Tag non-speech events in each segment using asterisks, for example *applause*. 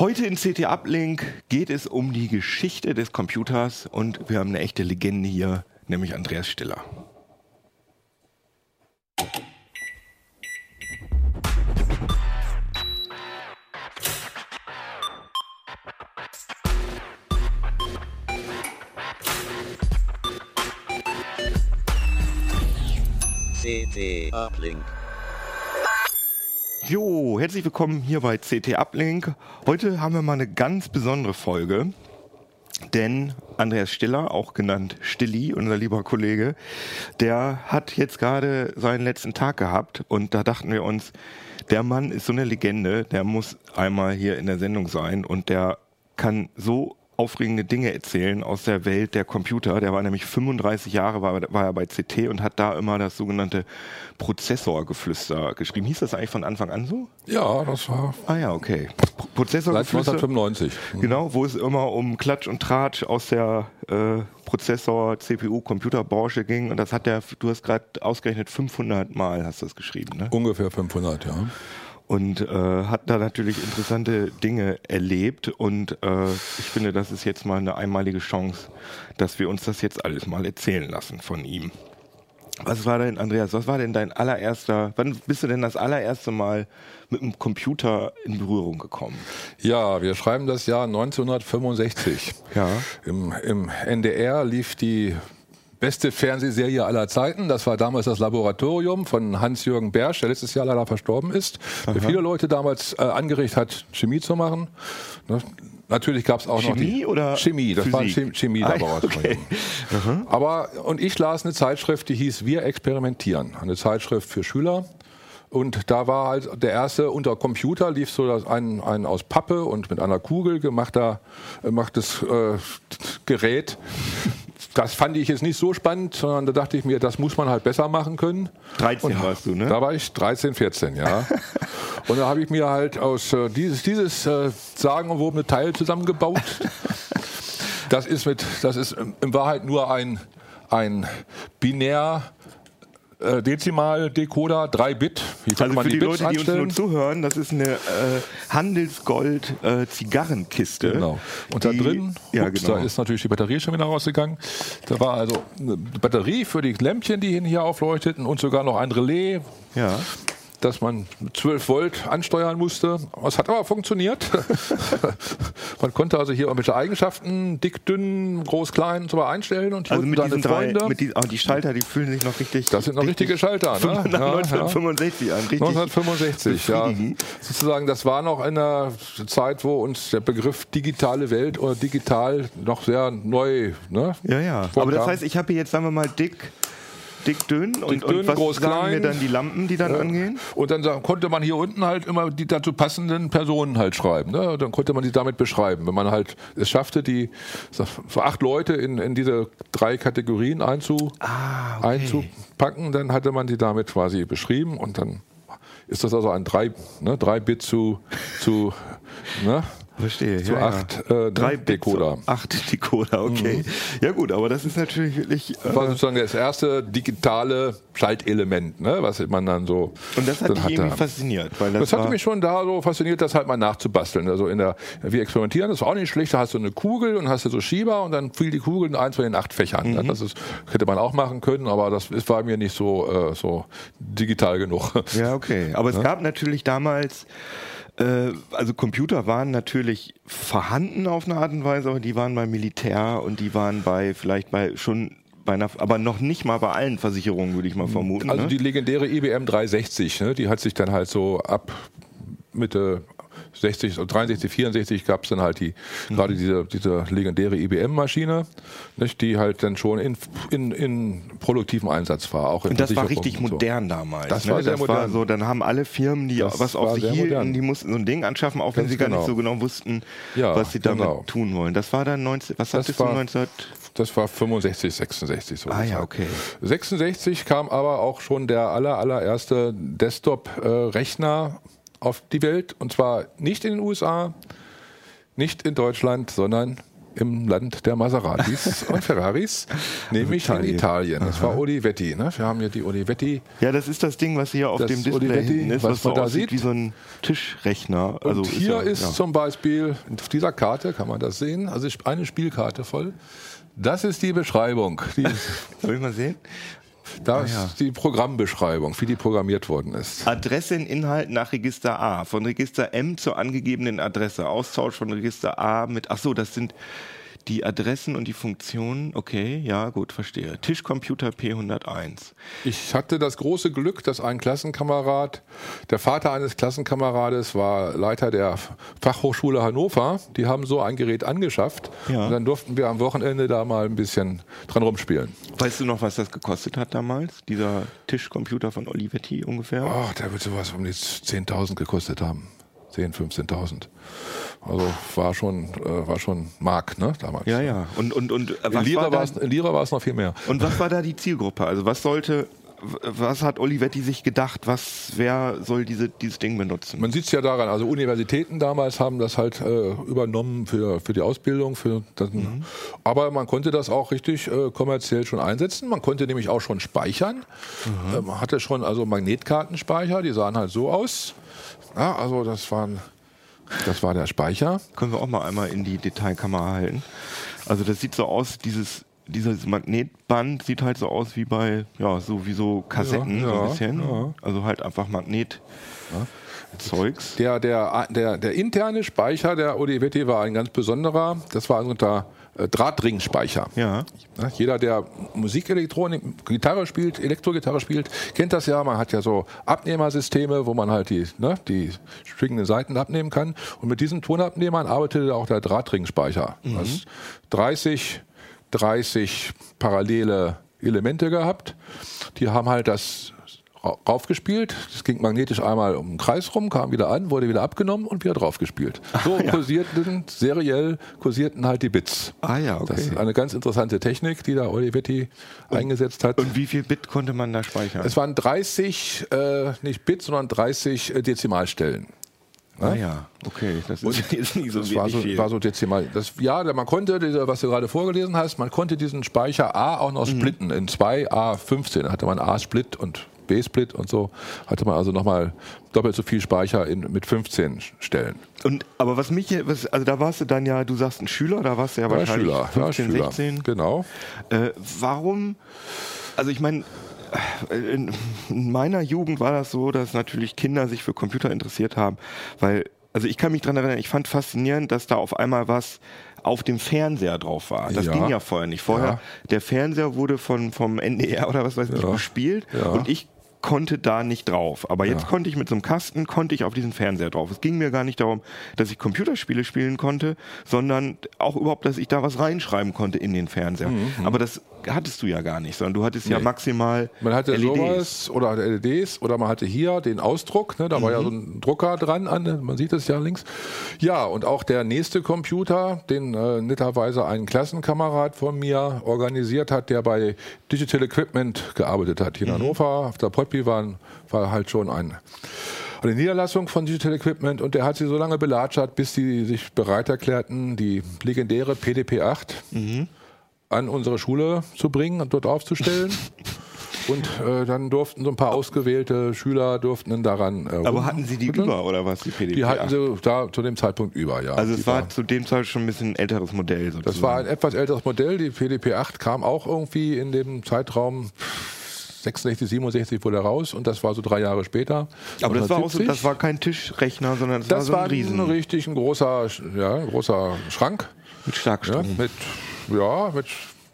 Heute in CT Uplink geht es um die Geschichte des Computers und wir haben eine echte Legende hier, nämlich Andreas Stiller. CT Uplink. Jo, herzlich willkommen hier bei CT Uplink. Heute haben wir mal eine ganz besondere Folge, denn Andreas Stiller, auch genannt Stilli, unser lieber Kollege, der hat jetzt gerade seinen letzten Tag gehabt und da dachten wir uns, der Mann ist so eine Legende, der muss einmal hier in der Sendung sein und der kann so aufregende Dinge erzählen aus der Welt der Computer. Der war nämlich 35 Jahre, war, war er bei CT und hat da immer das sogenannte Prozessorgeflüster geschrieben. Hieß das eigentlich von Anfang an so? Ja, das war. Ah ja, okay. Prozessorgeflüster. Seit 1995. Genau, wo es immer um Klatsch und Tratsch aus der äh, Prozessor, CPU, Computerbranche ging. Und das hat der, du hast gerade ausgerechnet 500 Mal hast du das geschrieben, ne? Ungefähr 500, ja und äh, hat da natürlich interessante Dinge erlebt und äh, ich finde, das ist jetzt mal eine einmalige Chance, dass wir uns das jetzt alles mal erzählen lassen von ihm. Was war denn, Andreas, was war denn dein allererster, wann bist du denn das allererste Mal mit dem Computer in Berührung gekommen? Ja, wir schreiben das Jahr 1965. Ja. Im, im NDR lief die beste Fernsehserie aller Zeiten. Das war damals das Laboratorium von Hans-Jürgen Bersch, der letztes Jahr leider verstorben ist, Aha. der viele Leute damals äh, angeregt hat, Chemie zu machen. Ne? Natürlich gab es auch Chemie noch die oder Chemie, das Physik? war ein Chemie-Laboratorium. Ah, okay. *laughs* Aber und ich las eine Zeitschrift, die hieß Wir experimentieren, eine Zeitschrift für Schüler. Und da war halt der erste unter Computer lief so ein, ein aus Pappe und mit einer Kugel gemachter gemachtes äh, Gerät, das fand ich jetzt nicht so spannend, sondern da dachte ich mir, das muss man halt besser machen können. 13 und warst du, ne? Da war ich 13, 14, ja. *laughs* und da habe ich mir halt aus äh, dieses, dieses äh, sagenumwobene Teil zusammengebaut. *laughs* das ist mit, das ist in Wahrheit nur ein, ein binär äh, Dezimal-Decoder, 3 Bit. Wie also man für die, die Leute, anstellen? die uns nur zuhören, das ist eine äh, Handelsgold-Zigarrenkiste. Äh, genau. Und die, da drin, ja, ups, genau. da ist natürlich die Batterie schon wieder rausgegangen. Da war also eine Batterie für die Lämpchen, die hier aufleuchteten und sogar noch ein Relais. Ja dass man 12 Volt ansteuern musste. Es hat aber funktioniert. *laughs* man konnte also hier irgendwelche Eigenschaften, dick, dünn, groß, klein und so einstellen und hier also mit diesen Freunde. Drei, mit die, oh, die Schalter, die fühlen sich noch richtig. Das sind noch richtige Schalter. Ne? Nach ja, 1965 ja. an. Richtig 1965, ja. Sozusagen, das war noch in einer Zeit, wo uns der Begriff digitale Welt oder digital noch sehr neu. Ne, ja, ja. Vorkam. Aber das heißt, ich habe hier jetzt, sagen wir mal, dick dick, dünn und, dick, dünn, und was groß, sagen klein. mir dann die Lampen, die dann ja. angehen? Und dann konnte man hier unten halt immer die dazu passenden Personen halt schreiben. Ne? Dann konnte man sie damit beschreiben. Wenn man halt es schaffte, die so acht Leute in, in diese drei Kategorien einzu, ah, okay. einzupacken, dann hatte man sie damit quasi beschrieben und dann ist das also ein 3 ne, drei Bit zu, zu ne? Verstehe. Zu ja, acht ja. Äh, Drei Decoder. Acht Decoder, okay. Mhm. Ja gut, aber das ist natürlich wirklich. Das war sozusagen das erste digitale Schaltelement, ne, was man dann so. Und das hat dich irgendwie fasziniert. Weil das, das hatte mich schon da so fasziniert, das halt mal nachzubasteln. Also in der, wir experimentieren, das war auch nicht schlecht. Da hast du eine Kugel und hast du so Schieber und dann fiel die Kugel in eins von den acht Fächern. Mhm. Das ist, hätte man auch machen können, aber das war mir nicht so, äh, so digital genug. Ja, okay. Aber es ja? gab natürlich damals äh, also Computer waren natürlich vorhanden auf eine Art und Weise, aber die waren beim Militär und die waren bei vielleicht bei schon bei einer, aber noch nicht mal bei allen Versicherungen, würde ich mal vermuten. Also ne? die legendäre IBM 360, ne, die hat sich dann halt so ab Mitte 60, 63, 64 gab es dann halt die, mhm. gerade diese, diese legendäre IBM-Maschine, die halt dann schon in, in, in produktivem Einsatz war. Auch und das war richtig modern damals. Das ne? war sehr das modern. War so, dann haben alle Firmen, die das was auf sich hielten, modern. die mussten so ein Ding anschaffen, auch wenn Ganz sie gar genau. nicht so genau wussten, ja, was sie damit genau. tun wollen. Das war dann 19, was das hattest war, du 19? Das war 65, 66 so. Ah ja, okay. 66 kam aber auch schon der aller, allererste Desktop-Rechner auf die Welt. Und zwar nicht in den USA, nicht in Deutschland, sondern im Land der Maseratis *laughs* und Ferraris, nämlich Italien. in Italien. Das war Olivetti. Ne? Wir haben hier die Olivetti. Ja, das ist das Ding, was hier auf Das dem Display Olivetti, ist, was was, so man da aussieht sieht. wie so ein Tischrechner. Also Und hier ja, ist ja. zum Beispiel, auf dieser Karte kann man das sehen, also eine Spielkarte voll. Das ist die Beschreibung. Die, *laughs* Soll ich mal sehen? das ja. ist die Programmbeschreibung, wie die programmiert worden ist. Adresse in Inhalt nach Register A. Von Register M zur angegebenen Adresse. Austausch von Register A mit. Ach so, das sind die Adressen und die Funktionen. Okay, ja, gut, verstehe. Tischcomputer P101. Ich hatte das große Glück, dass ein Klassenkamerad, der Vater eines Klassenkamerades war Leiter der Fachhochschule Hannover. Die haben so ein Gerät angeschafft. Ja. Und dann durften wir am Wochenende da mal ein bisschen dran rumspielen. Weißt du noch, was das gekostet hat damals? Dieser Tischcomputer von Olivetti ungefähr? Ach, der wird sowas um die 10.000 gekostet haben. 10.000, 15.000. Also war schon, äh, war schon Mark, ne, damals. Ja, ja. Und, und, und, äh, In Lira war es in Lira war es noch viel mehr. und was war da die Zielgruppe? Also was sollte, was hat Olivetti sich gedacht? Was, wer soll diese, dieses Ding benutzen? Man sieht es ja daran, also Universitäten damals haben das halt äh, übernommen für, für die Ausbildung. Für das, Aber man konnte das auch richtig äh, kommerziell schon einsetzen. Man konnte nämlich auch schon speichern. Äh, man hatte schon also Magnetkartenspeicher, die sahen halt so aus. Ja, also das, waren, das war der Speicher. Können wir auch mal einmal in die Detailkamera halten. Also das sieht so aus, dieses, dieses Magnetband sieht halt so aus wie bei, ja, so wie so Kassetten, Ja, so ja, ein bisschen. ja. Also halt einfach Magnet. Zeugs. Der, der, der, der interne Speicher der Olivetti war ein ganz besonderer. Das war unser äh, Drahtringspeicher. Ja. Jeder, der Musikelektronik, Gitarre spielt, Elektrogitarre spielt, kennt das ja. Man hat ja so Abnehmersysteme, wo man halt die, ne, die schwingenden Seiten abnehmen kann. Und mit diesen Tonabnehmern arbeitete auch der Drahtringspeicher. Das 30, 30 parallele Elemente gehabt. Die haben halt das raufgespielt. Das ging magnetisch einmal um den Kreis rum, kam wieder an, wurde wieder abgenommen und wieder draufgespielt. So kursierten, seriell kursierten halt die Bits. Ah ja, okay. Das ist eine ganz interessante Technik, die da Olivetti eingesetzt hat. Und wie viel Bit konnte man da speichern? Es waren 30, äh, nicht Bits, sondern 30 äh, Dezimalstellen. ah ja, okay. Das ist *laughs* jetzt nicht so Das war so, viel. war so dezimal. Das, ja, man konnte, diese, was du gerade vorgelesen hast, man konnte diesen Speicher A auch noch splitten in zwei A15. Da hatte man A-Split und B-Split und so. Hatte man also nochmal doppelt so viel Speicher in, mit 15 Stellen. Und, aber was mich, hier- was, also da warst du dann ja, du sagst ein Schüler, da warst du ja War wahrscheinlich Schüler, war 15, Schüler. 16. Genau. Äh, warum, also ich meine, in, in meiner Jugend war das so, dass natürlich Kinder sich für Computer interessiert haben, weil, also ich kann mich dran erinnern, ich fand faszinierend, dass da auf einmal was auf dem Fernseher drauf war. Das Ja. ging ja vorher nicht. Vorher, Ja. der Fernseher wurde von, vom NDR oder was weiß ich Ja. bespielt Ja. und ich konnte da nicht drauf. Aber jetzt Ja. konnte ich mit so einem Kasten, konnte ich auf diesen Fernseher drauf. Es ging mir gar nicht darum, dass ich Computerspiele spielen konnte, sondern auch überhaupt, dass ich da was reinschreiben konnte in den Fernseher. Aber das hattest du ja gar nicht, sondern du hattest ja Nee. maximal Man hatte LEDs. sowas oder LEDs oder man hatte hier den Ausdruck, ne, da war ja so ein Drucker dran, an, man sieht es ja links. Ja, und auch der nächste Computer, den äh, netterweise ein Klassenkamerad von mir organisiert hat, der bei Digital Equipment gearbeitet hat. Hier in Hannover, auf der Potby war, ein- war halt schon ein, eine Niederlassung von Digital Equipment und der hat sie so lange belatschert, bis sie sich bereit erklärten, die legendäre PDP-8 an unsere Schule zu bringen und dort aufzustellen. *laughs* Und äh, dann durften so ein paar ausgewählte Schüler durften dann daran. Äh, Aber hatten sie die über oder was, die PDP? Die hatten sie da zu dem Zeitpunkt über, ja. also es war waren- zu dem Zeitpunkt schon ein bisschen älteres Modell sozusagen. das war ein etwas älteres Modell. Die PDP-8 kam auch irgendwie in dem Zeitraum 66, 67 wurde raus und das war so drei Jahre später. aber das war, auch so, 1970. das war kein Tischrechner, sondern das, Das war war so ein Riesen richtig ein großer, ja, ein großer Schrank. mit Ja, Starkstrom. mit, ja, mit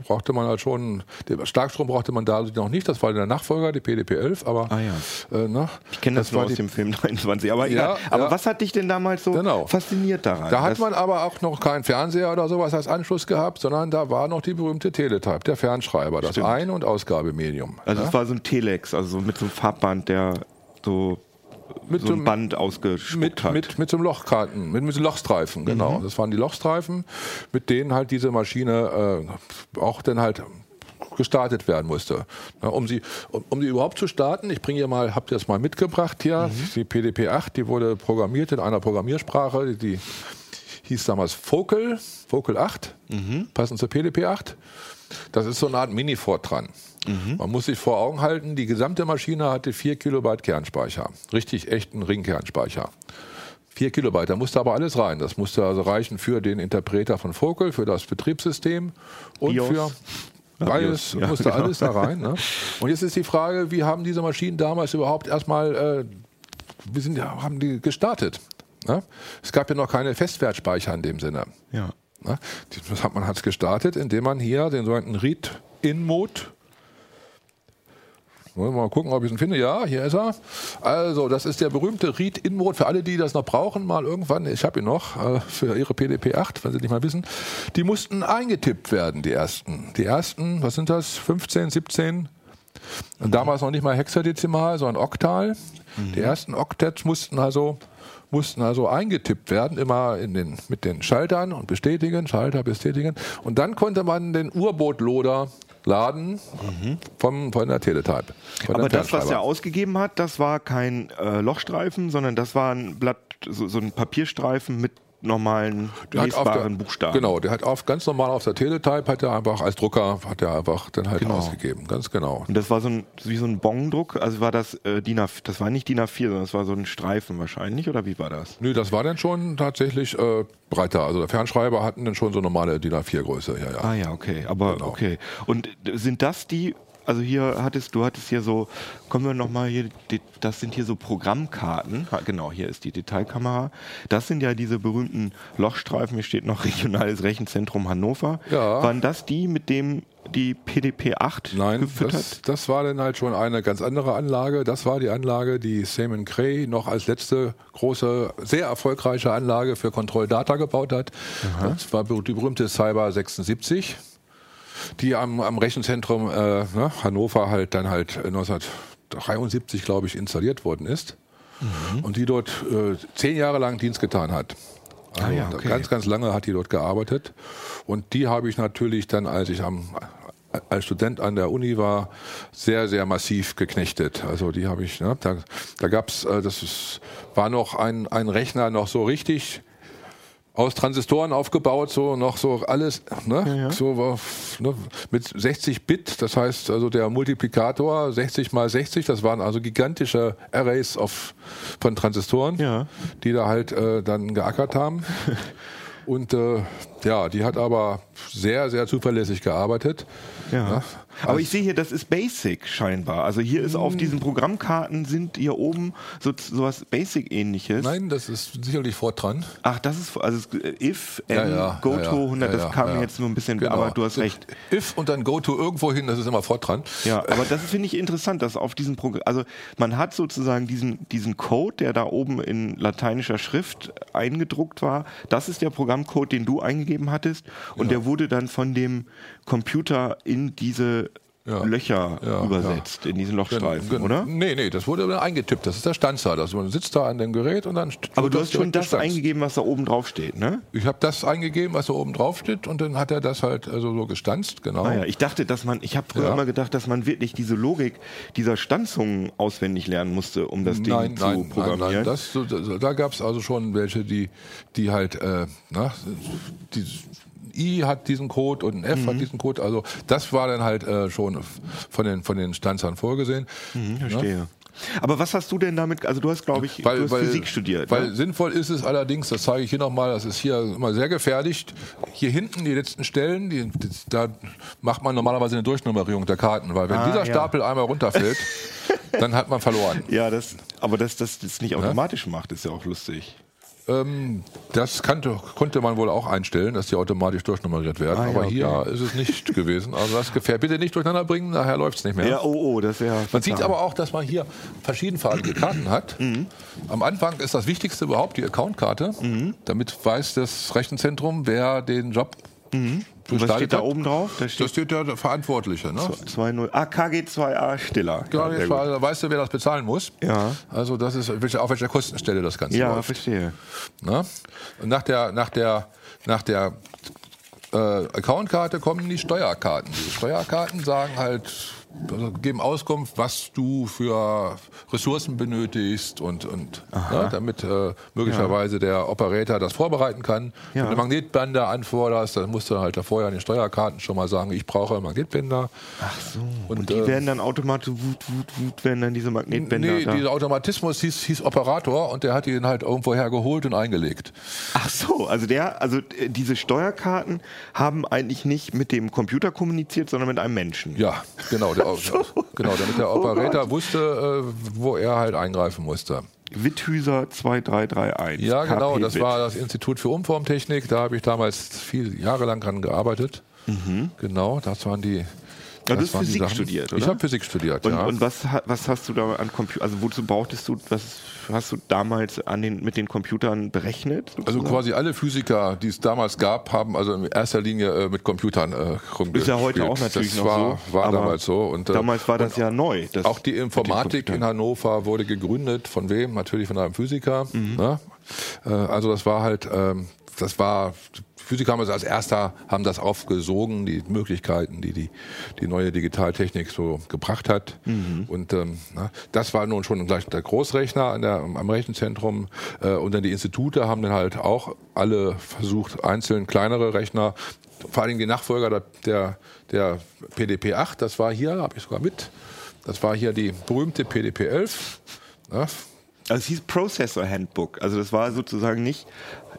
brauchte man halt schon, den Starkstrom brauchte man da noch nicht, das war der Nachfolger, die PDP-11, aber Ah, ja. äh, ne, Ich kenne das, nur war aus dem Film *laughs* 23. Aber, egal. Ja, aber ja. was hat dich denn damals so Genau. fasziniert daran? Da hat Das- man aber auch noch keinen Fernseher oder sowas als Anschluss gehabt, sondern da war noch die berühmte Teletype, der Fernschreiber, das Stimmt. Ein- und Ausgabemedium. Also ja? es war so ein Telex, also so mit so einem Farbband, der so, Mit so so ein einem- Band ausgespuckt mit, hat. mit, mit so einem Lochkarten, mit, mit so Lochstreifen, genau. Das waren die Lochstreifen, mit denen halt diese Maschine äh, auch dann halt gestartet werden musste. Ja, um, sie, um, um die überhaupt zu starten, ich bringe hier mal, habt ihr das mal mitgebracht hier, die PDP-8, die wurde programmiert in einer Programmiersprache, die hieß damals Focal, Focal 8, passend zur PDP 8. Das ist so eine Art Mini-Fortran. Man muss sich vor Augen halten, die gesamte Maschine hatte 4 Kilobyte Kernspeicher. Richtig echten Ringkernspeicher. 4 Kilobyte, da musste aber alles rein. Das musste also reichen für den Interpreter von Focal, für das Betriebssystem und BIOS. für alles, BIOS, ja, musste genau. alles da rein. Ne? Und jetzt ist die Frage, wie haben diese Maschinen damals überhaupt erstmal, äh, wie sind, haben die gestartet? Ne? Es gab ja noch keine Festwertspeicher in dem Sinne. Ja. Ne? Das hat, man hat es gestartet, indem man hier den sogenannten Read-In-Mode mal gucken, ob ich ihn finde. Ja, hier ist er. Also, das ist der berühmte Read-In-Mode für alle, die das noch brauchen, mal irgendwann. Ich habe ihn noch äh, für ihre PDP 8, wenn sie nicht mal wissen. Die mussten eingetippt werden, die ersten. Die ersten, was sind das? 15, 17? Und damals noch nicht mal hexadezimal, sondern oktal. Die ersten Octets mussten also mussten also eingetippt werden, immer in den, mit den Schaltern und bestätigen, Schalter bestätigen. Und dann konnte man den Urbootloader laden vom, von der Teletype. von Aber das, was er ausgegeben hat, das war kein äh, Lochstreifen, sondern das war ein Blatt, so, so ein Papierstreifen mit normalen Der hat auf der- lesbaren Buchstaben. Genau, der hat auf, ganz normal auf der Teletype, hat er einfach als Drucker, hat er einfach dann halt Genau. ausgegeben. Ganz genau. Und das war so ein, wie so ein Bongdruck, also war das äh, DIN A, das war nicht DIN A4, sondern das war so ein Streifen wahrscheinlich, oder wie war das? Nö, das war dann schon tatsächlich äh, breiter. Also der Fernschreiber hatten dann schon so normale DIN A4-Größe. Ja, ja. Ah ja, okay, aber Genau. okay. Und sind das die, also hier hattest du hattest hier so, kommen wir nochmal hier, das sind hier so Programmkarten. Genau, hier ist die Detailkamera. Das sind ja diese berühmten Lochstreifen, hier steht noch Regionales Rechenzentrum Hannover. Ja. Waren das die, mit dem die PDP 8 Nein, gefüttert? das, das war dann halt schon eine ganz andere Anlage. Das war die Anlage, die Simon Cray noch als letzte große, sehr erfolgreiche Anlage für Control Data gebaut hat. Das war die berühmte Cyber 76, die am, am Rechenzentrum äh, ne, Hannover halt dann halt 1973, glaube ich, installiert worden ist. Und die dort äh, zehn Jahre lang Dienst getan hat. Also Ah ja, okay. Ganz, ganz lange hat die dort gearbeitet. Und die habe ich natürlich dann, als ich am, als Student an der Uni war, sehr, sehr massiv geknechtet. Also die habe ich, ne, da, da gab es, äh, das ist, war noch ein, ein Rechner noch so richtig aus Transistoren aufgebaut, so noch so alles, ne, so war, ne, mit 60 Bit, das heißt also der Multiplikator 60 mal 60, das waren also gigantische Arrays auf, von Transistoren, Ja. die da halt äh, dann geackert haben. *laughs* Und äh, ja, die hat aber sehr, sehr zuverlässig gearbeitet. Ja. Aber ich sehe hier, das ist Basic scheinbar. Also hier ist auf diesen Programmkarten sind hier oben so sowas Basic-ähnliches. Nein, das ist sicherlich Fortran. Ach, das ist also es- if, Ja, ja, go ja, to ja, 100, ja, das kam mir jetzt nur ein bisschen, Genau. aber du hast recht. If und dann go to irgendwo hin, das ist immer Fortran. Ja, aber das finde ich interessant, dass auf diesem Programm, also man hat sozusagen diesen, diesen Code, der da oben in lateinischer Schrift eingedruckt war, das ist der Programmcode, den du eingegeben hattest und der wurde dann von dem Computer in diese Ja. Löcher Ja, übersetzt, in diesen Lochstreifen, Gen- gen- oder? Nee, nee, das wurde eingetippt. Das ist der Standard. Also man sitzt da an dem Gerät und dann. Aber du hast schon das gestanzt. eingegeben, was da oben drauf steht, ne? Ich habe das eingegeben, was da oben drauf steht, und dann hat er das halt also so gestanzt, genau. Ah ja, ich dachte, dass man, ich habe früher Ja. immer gedacht, dass man wirklich diese Logik dieser Standzungen auswendig lernen musste, um das Ding nein, zu nein, nein, programmieren. nein, das, so- da, da gab es also schon welche, die, die halt, äh, na, die, I hat diesen Code und ein F Mhm. hat diesen Code, also das war dann halt äh, schon von den, von den Stanzern vorgesehen. Hm, verstehe. Aber was hast du denn damit, also du hast, glaube ich, du hast Physik studiert. Weil ne? sinnvoll ist es allerdings, das zeige ich hier nochmal, das ist hier immer sehr gefährlich. Hier hinten die letzten Stellen, die, die, da macht man normalerweise eine Durchnummerierung der Karten, weil wenn Ah, dieser ja. Stapel einmal runterfällt, *laughs* dann hat man verloren. Ja, das, aber dass das das nicht automatisch macht, ist ja auch lustig. Ähm, das kannte, konnte man wohl auch einstellen, dass die automatisch durchnummeriert werden. Ah, ja, aber okay. hier ist es nicht *laughs* gewesen. Also das gefährlich. Bitte nicht durcheinander bringen, nachher läuft es nicht mehr. Ja, oh, oh, das wäre. Man sieht aber auch, dass man hier verschiedenfarbige *clears throat* Karten hat. Mhm. Am Anfang ist das Wichtigste überhaupt die Accountkarte. Mhm. Damit weiß das Rechenzentrum, wer den Job Mhm. Was gestaltet steht da oben drauf? Da Das steht steht der Verantwortliche. Ne? 2.0. Ah, KG2A Stiller. Gut. war- da weißt du, wer das bezahlen muss. Ja. Also das ist auf welcher Kostenstelle das Ganze ja, läuft. verstehe. Ne? Und nach der, nach der, nach der äh, Accountkarte kommen die Steuerkarten. Die Steuerkarten sagen halt also geben Auskunft, was du für Ressourcen benötigst und, und ne, damit äh, möglicherweise der Operator das vorbereiten kann. Ja. Wenn du Magnetbänder anforderst, dann musst du halt da vorher an den Steuerkarten schon mal sagen, ich brauche Magnetbänder. Ach so. Und, Und, die äh, werden dann automatisch, wut, wut, wut, werden dann diese Magnetbänder Nee, da. dieser Automatismus hieß, hieß Operator und der hat ihn halt irgendwo hergeholt und eingelegt. Ach so, also der, also äh, diese Steuerkarten haben eigentlich nicht mit dem Computer kommuniziert, sondern mit einem Menschen. Ja, genau. *laughs* Genau damit der Operator wusste, äh, wo er halt eingreifen musste. Witthüser 2331. Ja, genau, das war das Institut für Umformtechnik. Da habe ich damals viel Jahre lang dran gearbeitet. Genau, das waren die. Ja, du das hast waren die Physik Sachen. studiert, Ich oder? habe Physik studiert, Und, ja. und was, was hast du da an Computer, also wozu brauchtest du, was hast du damals an den, mit den Computern berechnet? also sozusagen? quasi alle Physiker, die es damals gab, haben also in erster Linie äh, mit Computern äh, rumgespielt. Ist ja heute auch natürlich das noch war, so, War damals so. Und, äh, damals war das ja neu. das Auch die Informatik in. Hannover wurde gegründet. Von wem? Natürlich von einem Physiker. Mhm. Ne? Äh, also das war halt, ähm, das war, Physiker haben es als erster, haben das aufgesogen, die Möglichkeiten, die die, die neue Digitaltechnik so gebracht hat. Mhm. Und ähm, na, das war nun schon gleich der Großrechner an der, am Rechenzentrum. Äh, und dann die Institute haben dann halt auch alle versucht, einzeln kleinere Rechner vor allem die Nachfolger der, der, der PDP-8, das war hier, habe ich sogar mit, das war hier die berühmte PDP-11. Ja, Also es hieß Processor Handbook. Also das war sozusagen nicht,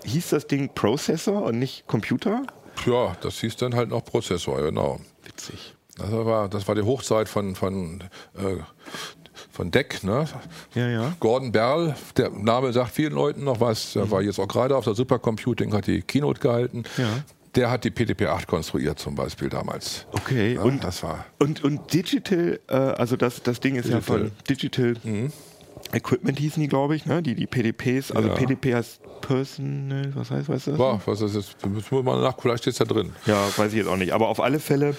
hieß das Ding Processor und nicht Computer? ja, das hieß dann halt noch Prozessor, genau. Witzig. Das war, das war die Hochzeit von, von, äh, von DEC, ne? Ja, ja. Gordon Berl, der Name sagt vielen Leuten noch was, der war jetzt auch gerade auf der Supercomputing, hat die Keynote gehalten. Ja. Der hat die PDP-8 konstruiert zum Beispiel damals. Okay, Ja, und, das war und, und Digital, äh, also das, das Ding ist ja Digital. Mhm. von Digital Equipment hießen die, glaube ich, ne? die, die PDPs, also Ja. PDP heißt Personal, was heißt, weißt du das? War, was ist jetzt? Müssen wir mal nach, vielleicht steht es da drin. Ja, weiß ich jetzt auch nicht. Aber auf alle Fälle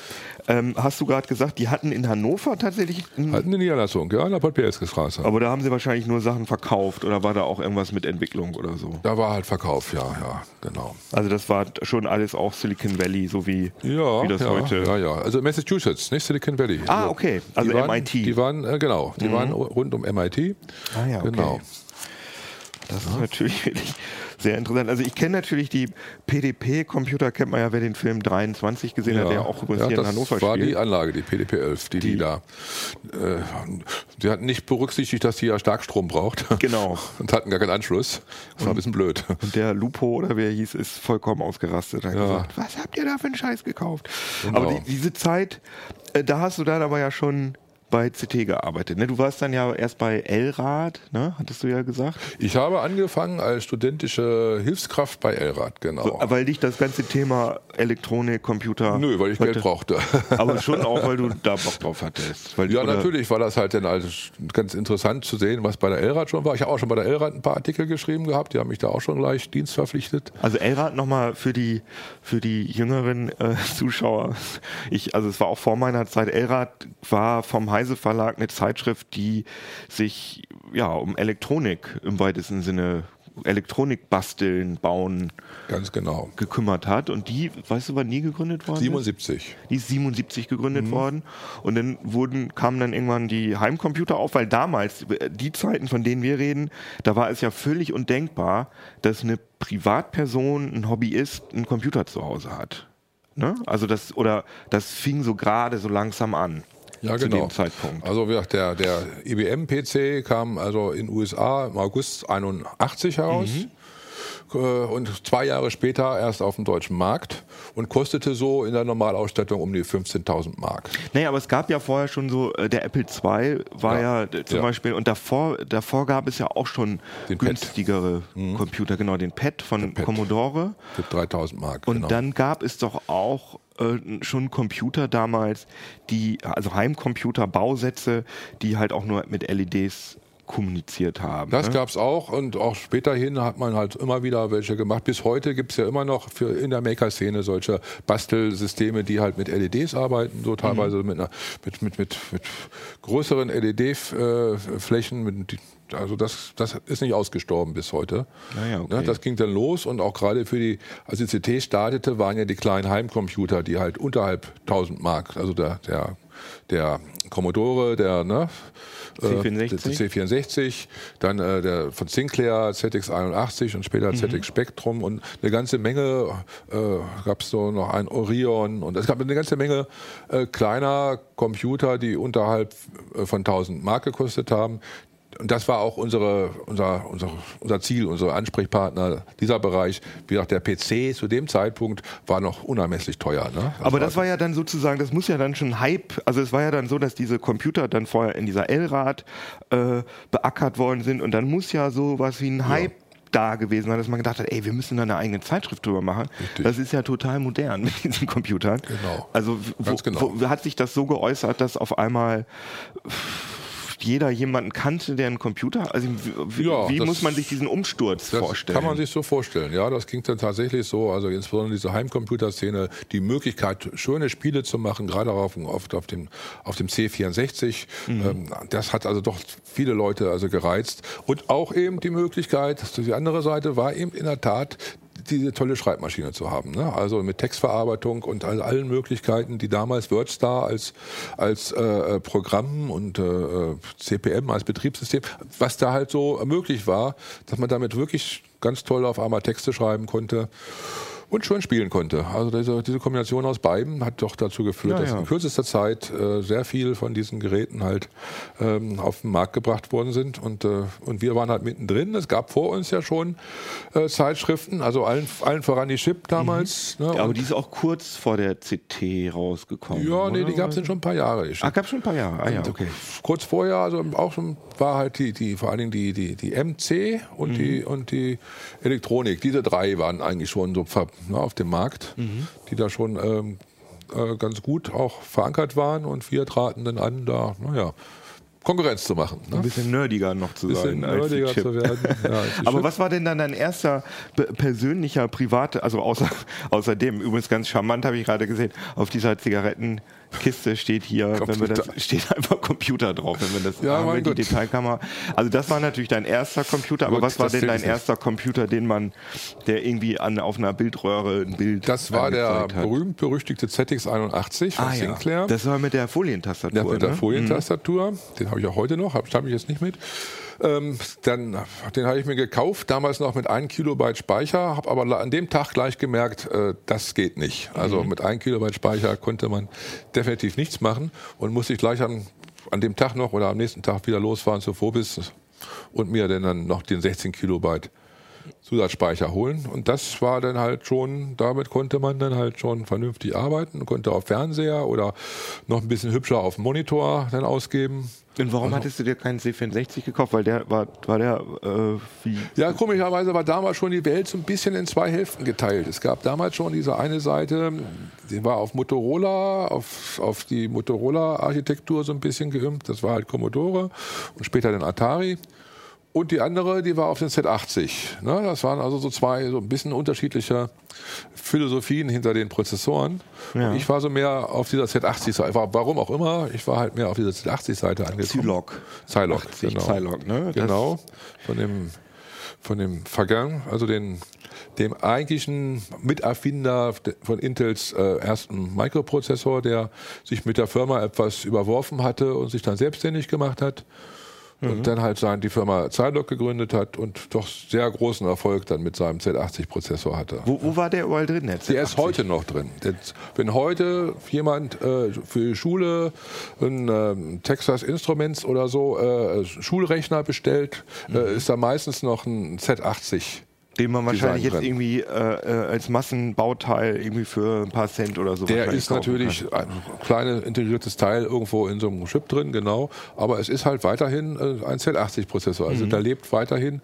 ähm, hast du gerade gesagt, die hatten in Hannover tatsächlich, Hatten eine Niederlassung, ja, in der Podbielske-Straße. aber da haben sie wahrscheinlich nur Sachen verkauft oder war da auch irgendwas mit Entwicklung oder so? Da war halt Verkauf, ja, ja, genau. Also das war schon alles auch Silicon Valley, so wie, Ja, wie das ja, heute. ja, ja. Also Massachusetts, nicht Silicon Valley. Ah, okay. Also die waren, MIT. Die waren, äh, genau, die waren rund um MIT. Ah ja, okay. Genau. Das ist natürlich *laughs* wirklich sehr interessant. Also ich kenne natürlich die PDP-Computer, kennt man ja, wer den Film 23 gesehen hat, der auch übrigens hier in das Hannover war spielt. die Anlage, die PDP-11, die, die, Die- da. Äh, sie hatten nicht berücksichtigt, dass die ja Starkstrom braucht. Genau. *laughs* Und hatten gar keinen Anschluss. Das war ein bisschen blöd. Und der Lupo oder wer er hieß, ist vollkommen ausgerastet. Hat Ja. gesagt, was habt ihr da für einen Scheiß gekauft? Genau. Aber die, diese Zeit, äh, da hast du dann aber ja schon bei CT gearbeitet. Ne? Du warst dann ja erst bei Elrad, ne? hattest du ja gesagt. Ich habe angefangen als studentische Hilfskraft bei Elrad, genau. So, weil dich das ganze Thema Elektronik, Computer. Nö, weil ich heute- Geld brauchte. *laughs* Aber schon auch, weil du *laughs* da Bock drauf hattest. Ja, natürlich war das halt dann also ganz interessant zu sehen, was bei der Elrad schon war. Ich habe auch schon bei der Elrad ein paar Artikel geschrieben gehabt. Die haben mich da auch schon gleich dienstverpflichtet. Also Elrad nochmal für die für die jüngeren äh, *laughs* Zuschauer. Ich, also es war auch vor meiner Zeit. Elrad war vom Heise Verlag eine Zeitschrift, die sich ja um Elektronik im weitesten Sinne Elektronik basteln, bauen Ganz genau. gekümmert hat. Und die, weißt du, wann die gegründet worden? ist? 77. Die ist 77 gegründet Mhm. worden. Und dann wurden, kamen dann irgendwann die Heimcomputer auf, weil damals, äh, die Zeiten, von denen wir reden, da war es ja völlig undenkbar, dass eine Privatperson, ein Hobbyist, einen Computer zu Hause hat. Ne? Also das, oder das fing so gerade so langsam an. Ja, zu genau. dem Zeitpunkt. Also wie gesagt, der, der IBM-PC kam also in den USA im August 81 heraus. Mhm. Äh, Und zwei Jahre später erst auf dem deutschen Markt und kostete so in der Normalausstattung um die 15.000 Mark. Naja, aber es gab ja vorher schon so, äh, der Apple II war ja, Ja. zum Ja. Beispiel, und davor, davor gab es ja auch schon Den günstigere Computer, genau, den Pad von Pad. Commodore. Für 3.000 Mark. Und genau. dann gab es doch auch äh, schon Computer damals, die, also Heimcomputer, Bausätze, die halt auch nur mit LEDs kommuniziert haben. Das ne? gab's auch und auch späterhin hat man halt immer wieder welche gemacht. Bis heute gibt's ja immer noch für in der Maker-Szene solche Bastelsysteme, die halt mit LEDs arbeiten, so teilweise Mhm. mit, einer, mit, mit, mit, mit größeren LED-Flächen. Mit, die- also das, das ist nicht ausgestorben bis heute. Ah ja, okay. Ne, das ging dann los und auch gerade für die, als die CT startete, waren ja die kleinen Heimcomputer, die halt unterhalb 1000 Mark, also der, der der Commodore, der ne, äh, C64. der C64, dann äh, der von Sinclair ZX81 und später ZX Spectrum und eine ganze Menge äh, gab es so noch ein Orion und es gab eine ganze Menge äh, kleiner Computer, die unterhalb äh, von 1000 Mark gekostet haben. Und das war auch unsere, unser, unser, unser Ziel, unser Ansprechpartner, dieser Bereich. Wie gesagt, der PC zu dem Zeitpunkt war noch unermesslich teuer. Ne? Aber das war ja dann sozusagen, das muss ja dann schon Hype, also es war ja dann so, dass diese Computer dann vorher in dieser L-Rad äh, beackert worden sind und dann muss ja so was wie ein Hype da gewesen sein, dass man gedacht hat, ey, wir müssen da eine eigene Zeitschrift drüber machen. Richtig. Das ist ja total modern mit diesen Computern. Genau. Also wo, genau. wo hat sich das so geäußert, dass auf einmal jeder jemanden kannte, der einen Computer, also wie, Ja, wie muss man sich diesen Umsturz Das vorstellen? kann man sich so vorstellen. Ja, das ging dann tatsächlich so. Also insbesondere diese Heimcomputerszene, die Möglichkeit, schöne Spiele zu machen, gerade auf, auf, auf, dem, auf dem C64. Ähm, das hat also doch viele Leute also gereizt. Und auch eben die Möglichkeit, die andere Seite war eben in der Tat, diese tolle Schreibmaschine zu haben. Ne? Also mit Textverarbeitung und all, allen Möglichkeiten, die damals WordStar als, als äh, Programm und äh, CPM als Betriebssystem, was da halt so möglich war, dass man damit wirklich ganz toll auf einmal Texte schreiben konnte und schön spielen konnte. Also diese, diese Kombination aus beiden hat doch dazu geführt, Ja, dass ja. in kürzester Zeit äh, sehr viel von diesen Geräten halt ähm, auf den Markt gebracht worden sind und, äh, und wir waren halt mittendrin. Es gab vor uns ja schon äh, Zeitschriften, also allen, allen voran die Chip damals. Ne? Ja, aber die ist auch kurz vor der CT rausgekommen. ja, nee, oder? die gab es dann schon ein paar Jahre. Die. Ah, gab schon ein paar Jahre. Ah ja, okay. Kurz vorher, also auch schon war halt die, die vor allen Dingen die, die, die MC und, die, Mhm. und die Elektronik. Diese drei waren eigentlich schon so ver, na, auf dem Markt, Mhm. die da schon ähm, äh, ganz gut auch verankert waren und wir traten dann an, da, naja, Konkurrenz zu machen. Ein Ne? bisschen nerdiger noch zu Bisschen sein. nerdiger zu werden. Ja, *laughs* Aber was war denn dann dein erster pe- persönlicher, private, also außer, *laughs* außerdem, übrigens ganz charmant, habe ich gerade gesehen, auf dieser Zigarettenkiste steht hier, wenn wir das, Computer. *laughs* steht einfach Computer drauf, wenn wir das Ja, haben wir die Gott. Detailkamera. Also das war natürlich dein erster Computer, aber Gut, was war denn dein erster Computer, den man, der irgendwie an, auf einer Bildröhre ein Bild Das war der berühmt-berüchtigte ZX81 von ah, ja. Sinclair. Das war mit der Folientastatur. Ja, mit der ne? Folientastatur, den habe ich auch heute noch, habe hab ich jetzt nicht mit. Ähm, dann, den habe ich mir gekauft, damals noch mit 1 Kilobyte Speicher, habe aber an dem Tag gleich gemerkt, äh, das geht nicht. Also mit 1 Kilobyte Speicher konnte man definitiv nichts machen und musste ich gleich an, an dem Tag noch oder am nächsten Tag wieder losfahren zur Phobis und mir dann noch den 16 Kilobyte Zusatzspeicher holen. Und das war dann halt schon, damit konnte man dann halt schon vernünftig arbeiten, konnte auf Fernseher oder noch ein bisschen hübscher auf Monitor dann ausgeben. Und warum hattest du dir keinen C64 gekauft? Weil der war, war der äh, wie Ja, komischerweise war damals schon die Welt so ein bisschen in zwei Hälften geteilt. Es gab damals schon diese eine Seite, die war auf Motorola, auf, auf die Motorola-Architektur so ein bisschen geimpft. Das war halt Commodore und später dann Atari. Und die andere, die war auf den Z80. Ne? Das waren also so zwei so ein bisschen unterschiedliche Philosophien hinter den Prozessoren. Ja. Und ich war so mehr auf dieser Z80-Seite. Warum auch immer, ich war halt mehr auf dieser Z80-Seite angekommen. Zilog. Zilog, 80 genau. Zilog, ne? Das- Genau, von dem, von dem Vergangen, also den, dem eigentlichen Miterfinder von Intels äh, ersten Microprozessor, der sich mit der Firma etwas überworfen hatte und sich dann selbstständig gemacht hat. Mhm. Und dann halt sein, die Firma Zilog gegründet hat und doch sehr großen Erfolg dann mit seinem Z80-Prozessor hatte. Wo, wo war der überall drin? Der, Der ist heute noch drin. Jetzt, wenn heute jemand äh, für die Schule ein ähm, Texas Instruments oder so äh, Schulrechner bestellt, äh, ist da meistens noch ein Z80. Den man wahrscheinlich jetzt irgendwie äh, äh, als Massenbauteil irgendwie für ein paar Cent oder so Der ist natürlich ein kleines integriertes Teil irgendwo in so einem Chip drin, genau. Aber es ist halt weiterhin äh, ein Z80-Prozessor. Also der lebt weiterhin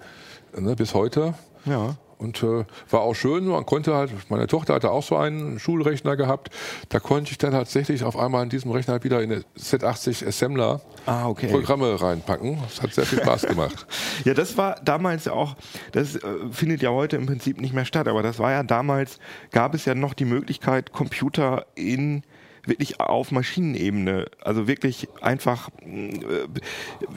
ne, bis heute. kann. Ja. Und äh, war auch schön, man konnte halt, meine Tochter hatte auch so einen Schulrechner gehabt, da konnte ich dann tatsächlich auf einmal in diesem Rechner wieder in eine Z80 Assembler Ah, okay. Programme reinpacken. Das hat sehr viel Spaß *laughs* gemacht. Ja, das war damals auch, das äh, findet ja heute im Prinzip nicht mehr statt, aber das war ja damals, gab es ja noch die Möglichkeit, Computer in wirklich auf Maschinenebene, also wirklich einfach äh,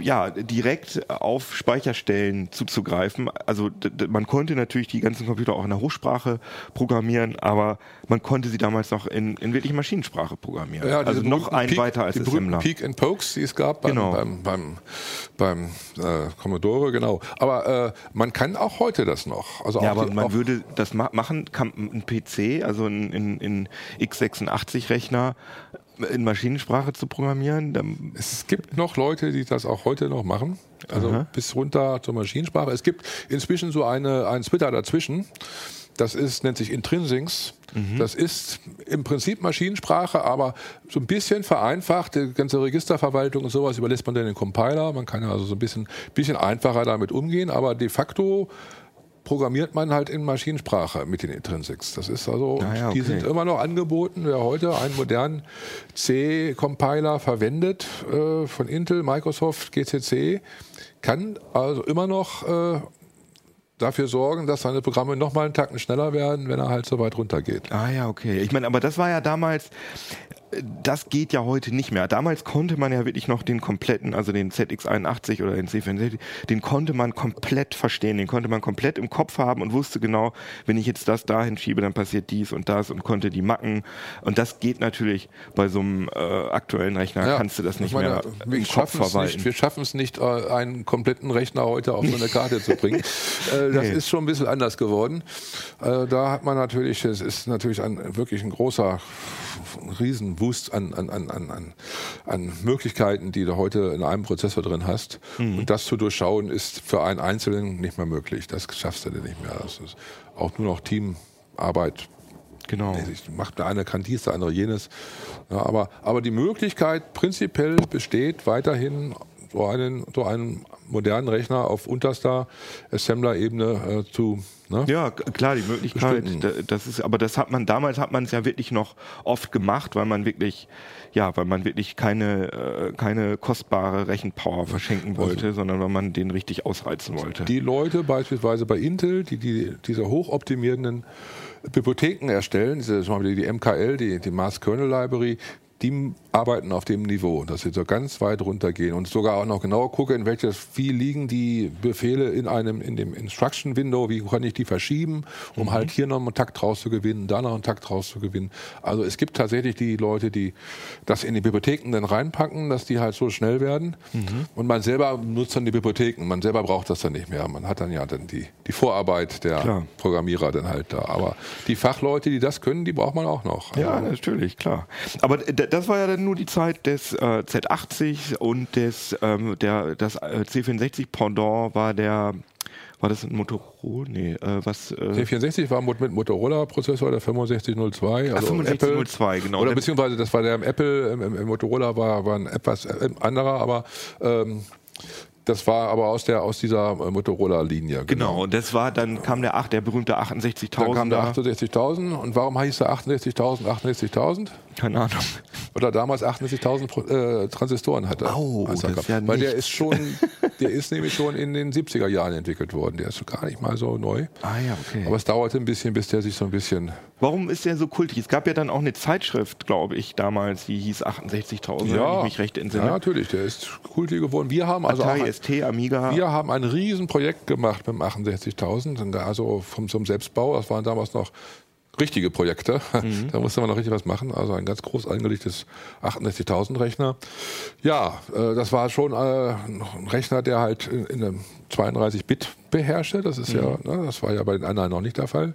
ja direkt auf Speicherstellen zuzugreifen. Also man konnte natürlich die ganzen Computer auch in der Hochsprache programmieren, aber man konnte sie damals noch in, in wirklich Maschinensprache programmieren. Ja, also noch ein Peak, weiter als die Assembler. Peak and Pokes, die es gab beim, Genau. beim, beim, beim äh, Commodore, genau. Aber äh, man kann auch heute das noch. Also Ja, aber die, man würde das ma machen, kann ein PC, also ein, in, in x86-Rechner in Maschinensprache zu programmieren. Es gibt noch Leute, die das auch heute noch machen. Also bis runter zur Maschinensprache. Es gibt inzwischen so eine, einen Splitter dazwischen. Das ist, nennt sich Intrinsics. Das ist im Prinzip Maschinensprache, aber so ein bisschen vereinfacht. Die ganze Registerverwaltung und sowas überlässt man dann den Compiler. Man kann ja also so ein bisschen, bisschen einfacher damit umgehen, aber de facto programmiert man halt in Maschinensprache mit den Intrinsics. Das ist also, Ah ja, die okay. sind immer noch angeboten. Wer heute einen modernen C-Compiler verwendet äh, von Intel, Microsoft, GCC, kann also immer noch äh, dafür sorgen, dass seine Programme noch mal einen Tacken schneller werden, wenn er halt so weit runtergeht. ah ja, okay. Ich meine, aber das war ja damals, das geht ja heute nicht mehr. Damals konnte man ja wirklich noch den kompletten, also den ZX81 oder den C64, den konnte man komplett verstehen, den konnte man komplett im Kopf haben und wusste genau, wenn ich jetzt das dahin schiebe, dann passiert dies und das und konnte die Macken. Und das geht natürlich bei so einem äh, aktuellen Rechner, kannst du das nicht ich meine, mehr wir im Kopf schaffen es verwalten. nicht, wir schaffen es nicht, einen kompletten Rechner heute auf so eine Karte zu bringen. *laughs* Äh, Das Nee. ist schon ein bisschen anders geworden. Äh, Da hat man natürlich, es ist natürlich ein, wirklich ein großer ein Riesenboost an, an, an, an, an, an Möglichkeiten, die du heute in einem Prozessor drin hast. Mhm. Und das zu durchschauen, ist für einen Einzelnen nicht mehr möglich. Das schaffst du dir nicht mehr. Das ist auch nur noch Teamarbeit Genau. Nee, macht der eine kann dies, der andere jenes. Ja, aber, aber die Möglichkeit prinzipiell besteht weiterhin, so einen, so einen modernen Rechner auf unterster Assembler-Ebene äh, zu. Ne? Ja, klar, die Möglichkeit, das ist, aber das hat man, damals hat man es ja wirklich noch oft gemacht, weil man wirklich, ja, weil man wirklich keine, äh, keine kostbare Rechenpower verschenken wollte, sondern weil man den richtig ausreizen wollte. Die Leute beispielsweise bei Intel, die, die diese hochoptimierenden Bibliotheken erstellen, diese, die MKL, die, die Mass Kernel Library, die arbeiten auf dem Niveau, dass sie so ganz weit runtergehen und sogar auch noch genau gucken, in welches, wie liegen die Befehle in einem, in dem Instruction Window, wie kann ich die verschieben, um halt hier noch einen Takt rauszugewinnen, da noch einen Takt rauszugewinnen. Also es gibt tatsächlich die Leute, die das in die Bibliotheken dann reinpacken, dass die halt so schnell werden. Und man selber nutzt dann die Bibliotheken, man selber braucht das dann nicht mehr. Man hat dann ja dann die, die Vorarbeit der Klar. Programmierer dann halt da. Aber die Fachleute, die das können, die braucht man auch noch. Ja, Also, natürlich, klar. Aber das war ja dann nur die Zeit des äh, Z80 und des ähm, der das äh, C64 Pendant war der war das ein Motorola? Nee, äh, was äh, C64 war mit mit Motorola-Prozessor, der 6502. Also 6502, genau. Oder Der- beziehungsweise das war der im Apple, im, im, im Motorola war, war ein etwas äh, anderer, aber ähm, das war aber aus der aus dieser äh, Motorola-Linie. genau, und das war dann kam der der berühmte 68.000. Dann kam der 68.000 und warum hieß der 68.000 68.000? keine Ahnung. Oder damals 68.000 Pro- äh, Transistoren hatte. Oh, er das ja Weil der ist schon, *laughs* der ist nämlich schon in den 70er Jahren entwickelt worden. Der ist gar nicht mal so neu. Ah ja, okay. Aber es dauerte ein bisschen, bis der sich so ein bisschen. Warum ist der so kultig? Es gab ja dann auch eine Zeitschrift, glaube ich, damals, die hieß 68.000, wenn ich mich recht ja, entsinne. natürlich, der ist kultig geworden. Wir haben also Atari ST, Amiga. wir haben ein Riesenprojekt gemacht mit dem 68.000, also vom, zum Selbstbau. Das waren damals noch richtige Projekte. *laughs* Mhm. Da musste man noch richtig was machen. Also ein ganz groß angelegtes 68.000 Rechner. Ja, äh, das war schon äh, ein Rechner, der halt in, in einem 32-Bit beherrschte. Das ist Mhm. ja, ne, das war ja bei den anderen noch nicht der Fall.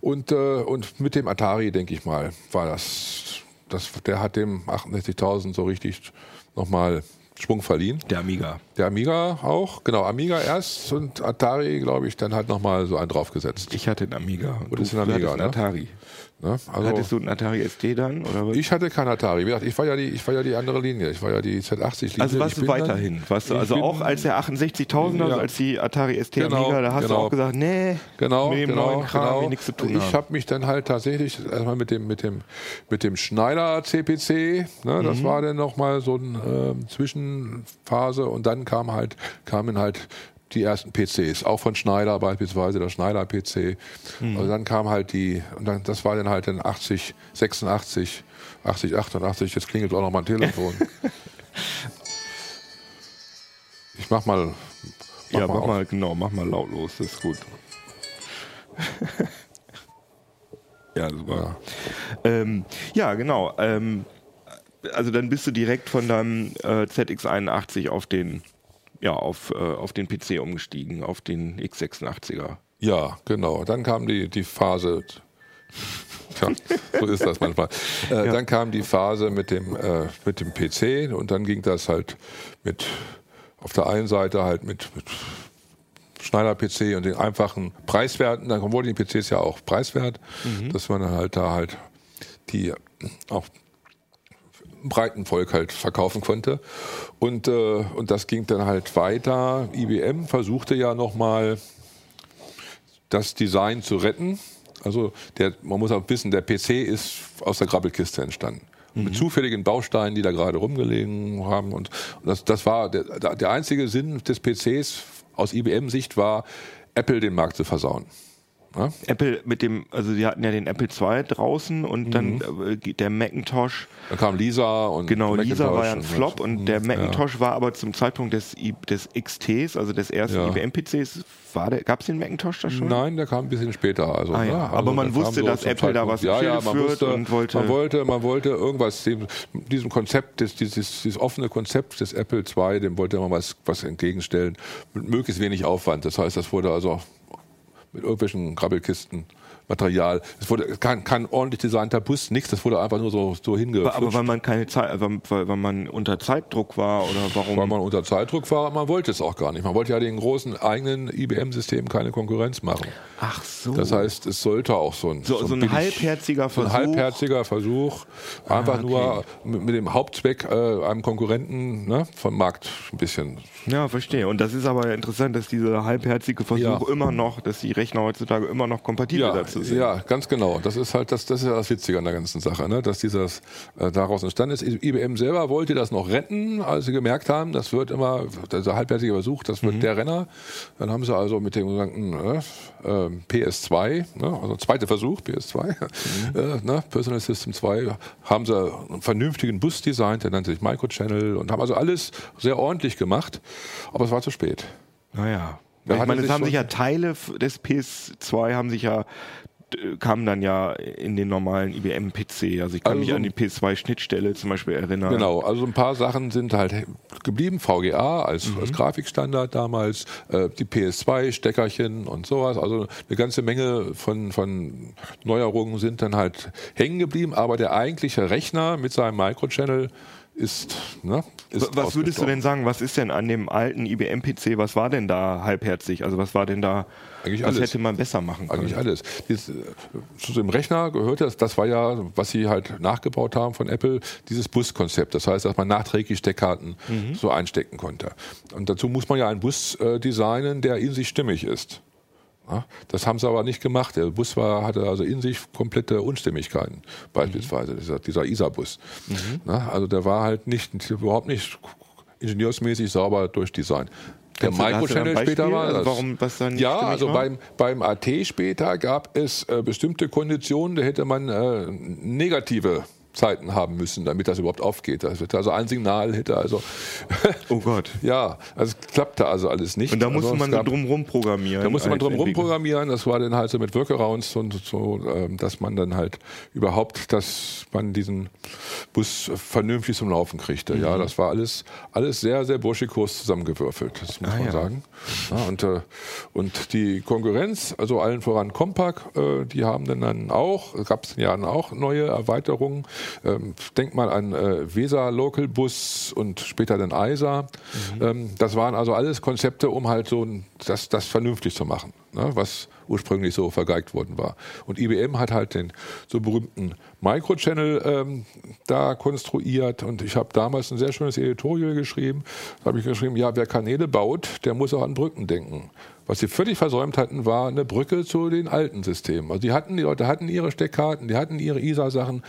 Und, äh, und mit dem Atari, denke ich mal, war das, das der hat dem 68.000 so richtig nochmal Schwung verliehen. Der Amiga. Der Amiga auch, genau, Amiga erst und Atari, glaube ich, dann halt nochmal so einen draufgesetzt. Ich hatte einen Amiga. Und das ist ein Amiga, ne? Atari. Ne? Also, Hattest du einen Atari ST dann? Oder was? ich hatte kein Atari. Wie gesagt, Ich war ja die, ich war ja die andere Linie. Ich war ja die Z80-Linie. also warst du weiterhin. Dann, Warst du also auch als der 68.000, also Ja. als die Atari ST Genau, Amiga, da hast genau. du auch gesagt, nee, Genau, mit dem genau, neuen Kram genau. nichts zu tun ich habe mich dann halt tatsächlich erstmal mit dem mit dem mit dem Schneider CPC, ne, das Mhm. war dann noch mal so eine ähm, Zwischenphase und dann kam halt kamen halt die ersten PCs, auch von Schneider beispielsweise, der Schneider PC. Mhm. Also dann kam halt die, und dann, das war dann halt in 80, 86, 80, 88, jetzt klingelt auch noch mein Telefon. *laughs* ich mach mal. Mach ja, mal mach auf. mal, genau, mach mal lautlos, das ist gut. *laughs* ja, super. Ja, ähm, ja genau. Ähm, also dann bist du direkt von deinem äh, ZX81 auf den ja, auf, äh, auf den PC umgestiegen, auf den x86er. Ja, genau. Dann kam die, die Phase, ja, so ist das manchmal. Äh, ja. Dann kam die Phase mit dem, äh, mit dem PC und dann ging das halt mit, auf der einen Seite halt mit, mit Schneider-PC und den einfachen Preiswerten. Dann wurden die PCs ja auch preiswert, mhm. dass man halt da halt die auch breiten Volk halt verkaufen konnte. Und, äh, und das ging dann halt weiter. IBM versuchte ja nochmal das Design zu retten. Also der, man muss auch wissen, der PC ist aus der Grabbelkiste entstanden. Mhm. Mit zufälligen Bausteinen, die da gerade rumgelegen haben. Und, und das, das war der, der einzige Sinn des PCs aus IBM-Sicht war, Apple den Markt zu versauen. Ja? Apple mit dem, also sie hatten ja den Apple II draußen und mhm. dann äh, der Macintosh. Dann kam Lisa und genau Lisa war ja ein Flop und, und der Macintosh ja. war aber zum Zeitpunkt des des XTs, also des ersten ja. IBM PCs, war der, gab es den Macintosh da schon? Nein, der kam ein bisschen später. Also, ah, ja. ne? also aber man wusste, so dass Apple Zeitpunkt, da was ja, ja, man wusste, und wollte man wollte, man wollte irgendwas dem, diesem Konzept, des, dieses, dieses offene Konzept des Apple II, dem wollte man was was entgegenstellen mit möglichst wenig Aufwand. Das heißt, das wurde also mit irgendwelchen Grabbelkisten. Material. Es wurde kein, kein ordentlich designter Bus, nichts. Das wurde einfach nur so, so hingeflutscht. Aber weil man keine Zeit, weil, weil man unter Zeitdruck war oder warum? Weil man unter Zeitdruck war, man wollte es auch gar nicht. Man wollte ja den großen eigenen IBM-Systemen keine Konkurrenz machen. Ach so. Das heißt, es sollte auch so ein, so, so, so ein billig, halbherziger Versuch. ein halbherziger Versuch, einfach ah, okay. nur mit, dem Hauptzweck, äh, einem Konkurrenten ne, vom Markt ein bisschen. Ja, verstehe. Und das ist aber interessant, dass dieser halbherzige Versuch ja. immer noch, dass die Rechner heutzutage immer noch kompatibel ja, dazu sind. Ja, ganz genau. Das ist halt das, das ist ja das Witzige an der ganzen Sache, ne? dass dieses äh, daraus entstanden ist. IBM selber wollte das noch retten, als sie gemerkt haben, das wird immer, dieser halbherzige Versuch, das wird mhm. der Renner. Dann haben sie also mit dem sogenannten äh, äh PS2, ne? also zweiter Versuch, PS2, *laughs* mhm. äh, ne? Personal System 2, haben sie einen vernünftigen Bus designt, der nannte sich Microchannel und haben also alles sehr ordentlich gemacht, aber es war zu spät. Naja. Ich meine, es haben sich ja Teile des PS2 haben sich ja kam dann ja in den normalen IBM-PC. Also ich kann also, mich an die PS2-Schnittstelle zum Beispiel erinnern. Genau, also ein paar Sachen sind halt geblieben. VGA als, mhm. als Grafikstandard damals, äh, die PS2-Steckerchen und sowas. Also eine ganze Menge von, von Neuerungen sind dann halt hängen geblieben. Aber der eigentliche Rechner mit seinem Microchannel ist, ne, ist Was würdest du denn sagen, was ist denn an dem alten IBM-PC, was war denn da halbherzig? Also was war denn da, Eigentlich was alles. hätte man besser machen können? Eigentlich alles. Dieses, zu dem Rechner gehört das, das war ja, was sie halt nachgebaut haben von Apple, dieses Bus-Konzept. Das heißt, dass man nachträglich Steckkarten mhm. so einstecken konnte. Und dazu muss man ja einen Bus äh, designen, der in sich stimmig ist. Das haben sie aber nicht gemacht. Der Bus war, hatte also in sich komplette Unstimmigkeiten, beispielsweise mhm. dieser, dieser ISA-Bus. Mhm. Also der war halt nicht, überhaupt nicht ingenieursmäßig sauber durchdesignt. Der Microchannel später war das. Warum, was dann ja, also war? beim, beim AT später gab es äh, bestimmte Konditionen, da hätte man äh, negative Zeiten haben müssen, damit das überhaupt aufgeht. Das also ein Signal hätte also. *laughs* Oh Gott. *laughs* ja, also es klappte also alles nicht. Und da musste also man gab, so programmieren. Da musste man drumherum programmieren. Das war dann halt so mit Workarounds und so, ähm, dass man dann halt überhaupt, dass man diesen Bus vernünftig zum Laufen kriegte. Mhm. Ja, das war alles, alles sehr, sehr burschikos zusammengewürfelt. Das muss ah, man ja. sagen. Ja, und, äh, und die Konkurrenz, also allen voran Compaq, äh, die haben dann auch, gab es ja auch neue Erweiterungen. Ähm, denk mal an äh, Weser Local Bus und später den ISA. Mhm. Ähm, das waren also alles Konzepte, um halt so das, das vernünftig zu machen, ne, was ursprünglich so vergeigt worden war. Und IBM hat halt den so berühmten Microchannel ähm, da konstruiert und ich habe damals ein sehr schönes Editorial geschrieben. Da habe ich geschrieben, ja, wer Kanäle baut, der muss auch an Brücken denken. Was sie völlig versäumt hatten, war eine Brücke zu den alten Systemen. Also die hatten, die Leute hatten ihre Steckkarten, die hatten ihre ISA-Sachen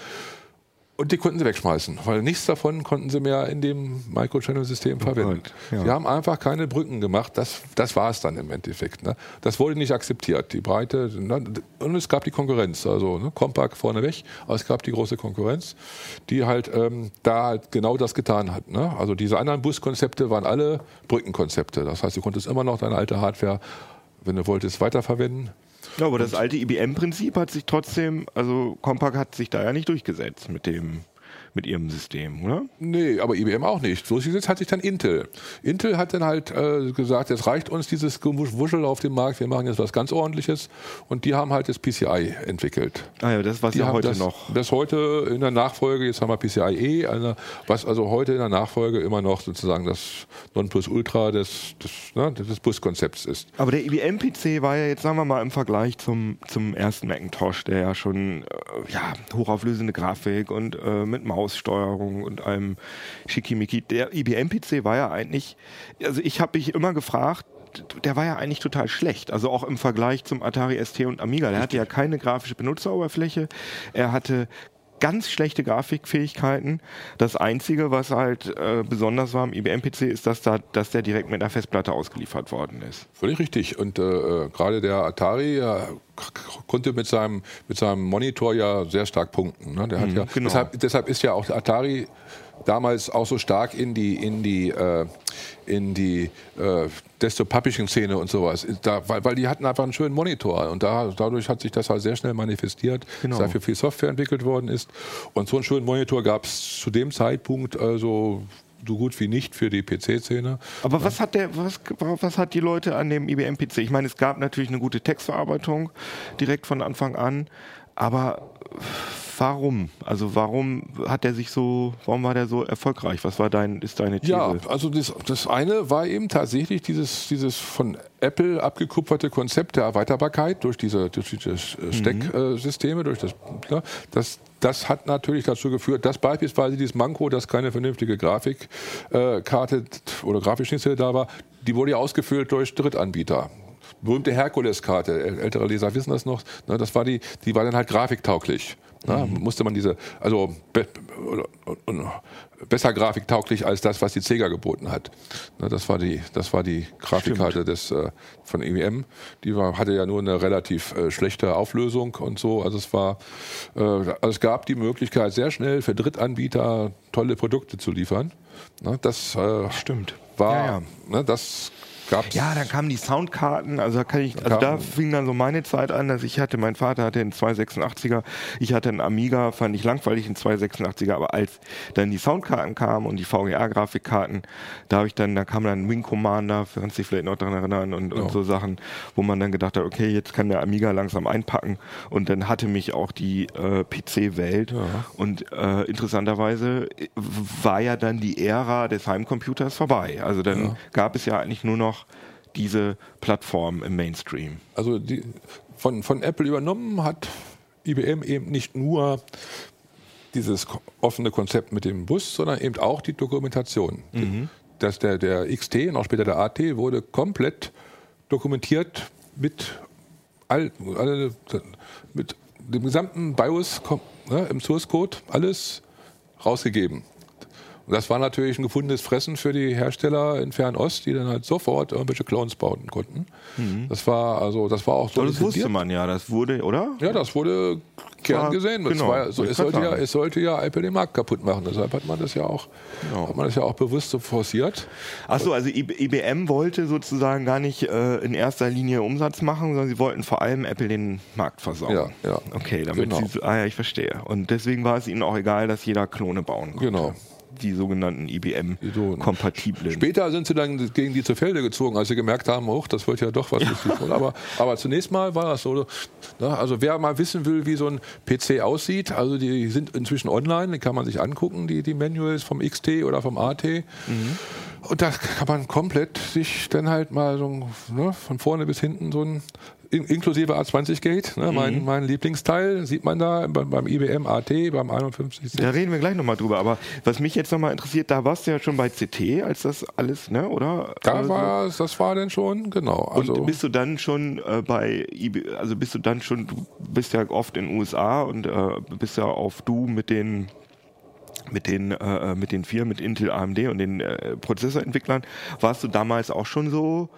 Und die konnten sie wegschmeißen, weil nichts davon konnten sie mehr in dem Microchannel-System verwenden. Ja. Sie haben einfach keine Brücken gemacht. Das, das war es dann im Endeffekt. Ne? Das wurde nicht akzeptiert. Die Breite ne? und es gab die Konkurrenz. Also ne? Compaq vorneweg, aber es gab die große Konkurrenz, die halt ähm, da halt genau das getan hat. Ne? Also diese anderen Buskonzepte waren alle Brückenkonzepte. Das heißt, du konntest immer noch deine alte Hardware, wenn du wolltest, weiterverwenden. Ja, aber das alte IBM-Prinzip hat sich trotzdem, also Compaq hat sich da ja nicht durchgesetzt mit dem, mit ihrem System, oder? Nee, aber IBM auch nicht. So sieht hat sich dann Intel. Intel hat dann halt äh, gesagt, jetzt reicht uns dieses Gewuschel auf dem Markt, wir machen jetzt was ganz ordentliches. Und die haben halt das PCI entwickelt. Ah ja, das was Die ja heute das, noch. Das heute in der Nachfolge, jetzt haben wir PCIe, eine, was also heute in der Nachfolge immer noch sozusagen das Nonplusultra des, des, ne, des Buskonzepts ist. Aber der IBM-PC war ja jetzt, sagen wir mal, im Vergleich zum, zum ersten Macintosh, der ja schon äh, ja, hochauflösende Grafik und äh, mit Maussteuerung und allem Schickimicki. Der IBM-PC war ja eigentlich, also ich habe mich immer gefragt, der war ja eigentlich total schlecht. Also auch im Vergleich zum Atari ST und Amiga. Der hatte ja keine grafische Benutzeroberfläche. Er hatte ganz schlechte Grafikfähigkeiten. Das Einzige, was halt äh, besonders war am IBM-PC, ist, dass, da, dass der direkt mit einer Festplatte ausgeliefert worden ist. Völlig richtig. Und äh, äh, gerade der Atari ja, konnte mit seinem, mit seinem Monitor ja sehr stark punkten. Ne? Der hat ja, genau. deshalb, deshalb ist ja auch der Atari damals auch so stark in die, in die, äh, in die äh, Desktop-Publishing-Szene und sowas. Da, weil, weil die hatten einfach einen schönen Monitor und da, dadurch hat sich das halt sehr schnell manifestiert, Genau. dass dafür viel Software entwickelt worden ist. Und so einen schönen Monitor gab es zu dem Zeitpunkt also so gut wie nicht für die PC-Szene. Aber was hat der, was, was hat die Leute an dem IBM-PC? Ich meine, es gab natürlich eine gute Textverarbeitung direkt von Anfang an, aber warum? Also warum hat der sich so, warum war der so erfolgreich? Was war dein, ist deine These? Ja, also das, das eine war eben tatsächlich dieses, dieses von Apple abgekupferte Konzept der Erweiterbarkeit durch diese, durch diese äh, Stecksysteme, durch das, ja, das, das hat natürlich dazu geführt, dass beispielsweise dieses Manko, dass keine vernünftige Grafikkarte äh, oder Grafikschnittstelle da war, die wurde ja ausgefüllt durch Drittanbieter. Berühmte Herkules-Karte, äl- ältere Leser wissen das noch, ne, das war die, die war dann halt grafiktauglich. Ne, Musste man diese, also be, besser grafiktauglich als das, was die Sega geboten hat. Ne, das war die, das war die Grafikkarte des, äh, von IBM. Die war, hatte ja nur eine relativ äh, schlechte Auflösung und so. Also es war, äh, also es gab die Möglichkeit, sehr schnell für Drittanbieter tolle Produkte zu liefern. Ne, das äh, Stimmt. war, Ja, ja. Das gab's. Ja, dann kamen die Soundkarten, also da kann ich, also da fing dann so meine Zeit an, dass ich hatte, mein Vater hatte einen 286er, ich hatte einen Amiga, fand ich langweilig einen 286er, aber als dann die Soundkarten kamen und die VGA-Grafikkarten, da habe ich dann, da kam dann Wing Commander, kannst dich vielleicht noch daran erinnern und, und Ja. so Sachen, wo man dann gedacht hat, okay, jetzt kann der Amiga langsam einpacken und dann hatte mich auch die äh, PC-Welt und äh, interessanterweise äh, war ja dann die Ära des Heimcomputers vorbei. Also dann gab es ja eigentlich nur noch diese Plattform im Mainstream. Also die, von, von Apple übernommen hat IBM eben nicht nur dieses offene Konzept mit dem Bus, sondern eben auch die Dokumentation. Dass der, der XT und auch später der AT wurde komplett dokumentiert mit, all, alle, mit dem gesamten BIOS ne, im Source Code, alles rausgegeben. Und das war natürlich ein gefundenes Fressen für die Hersteller in Fernost, die dann halt sofort irgendwelche Clones bauen konnten. Das war also, das war auch so. Aber das wusste man ja, das wurde, oder? Ja, das wurde gern gesehen. Es, genau, war, so, es, sollte ja, es sollte ja Apple den Markt kaputt machen. Deshalb hat man das ja auch, Genau. hat man das ja auch bewusst so forciert. Achso, also IBM wollte sozusagen gar nicht äh, in erster Linie Umsatz machen, sondern sie wollten vor allem Apple den Markt versauen. Ja, ja. Okay, damit Genau. sie, ah ja, ich verstehe. Und deswegen war es ihnen auch egal, dass jeder Klone bauen konnte. Genau. Die sogenannten so- IBM-kompatiblen. Später sind sie dann gegen die zu Felde gezogen, als sie gemerkt haben, oh, das wird ja doch was. Aber, aber zunächst mal war das so. Ne, also wer mal wissen will, wie so ein PC aussieht, also die sind inzwischen online, die kann man sich angucken, die, die Manuals vom XT oder vom AT. Und da kann man komplett sich dann halt mal so ne, von vorne bis hinten so ein in, inklusive A20-Gate, ne, mein, mein Lieblingsteil, sieht man da beim, beim IBM AT, beim 51. Da reden wir gleich nochmal drüber. Aber was mich jetzt nochmal interessiert, da warst du ja schon bei CT, als das alles, ne, oder? Da Also- war, das war dann schon, genau. Also, Und bist du dann schon äh, bei also bist du dann schon, du bist ja oft in den USA und äh, bist ja auf Du mit den mit den, äh, mit den vier, mit Intel, AMD und den äh, Prozessorentwicklern. Warst du damals auch schon so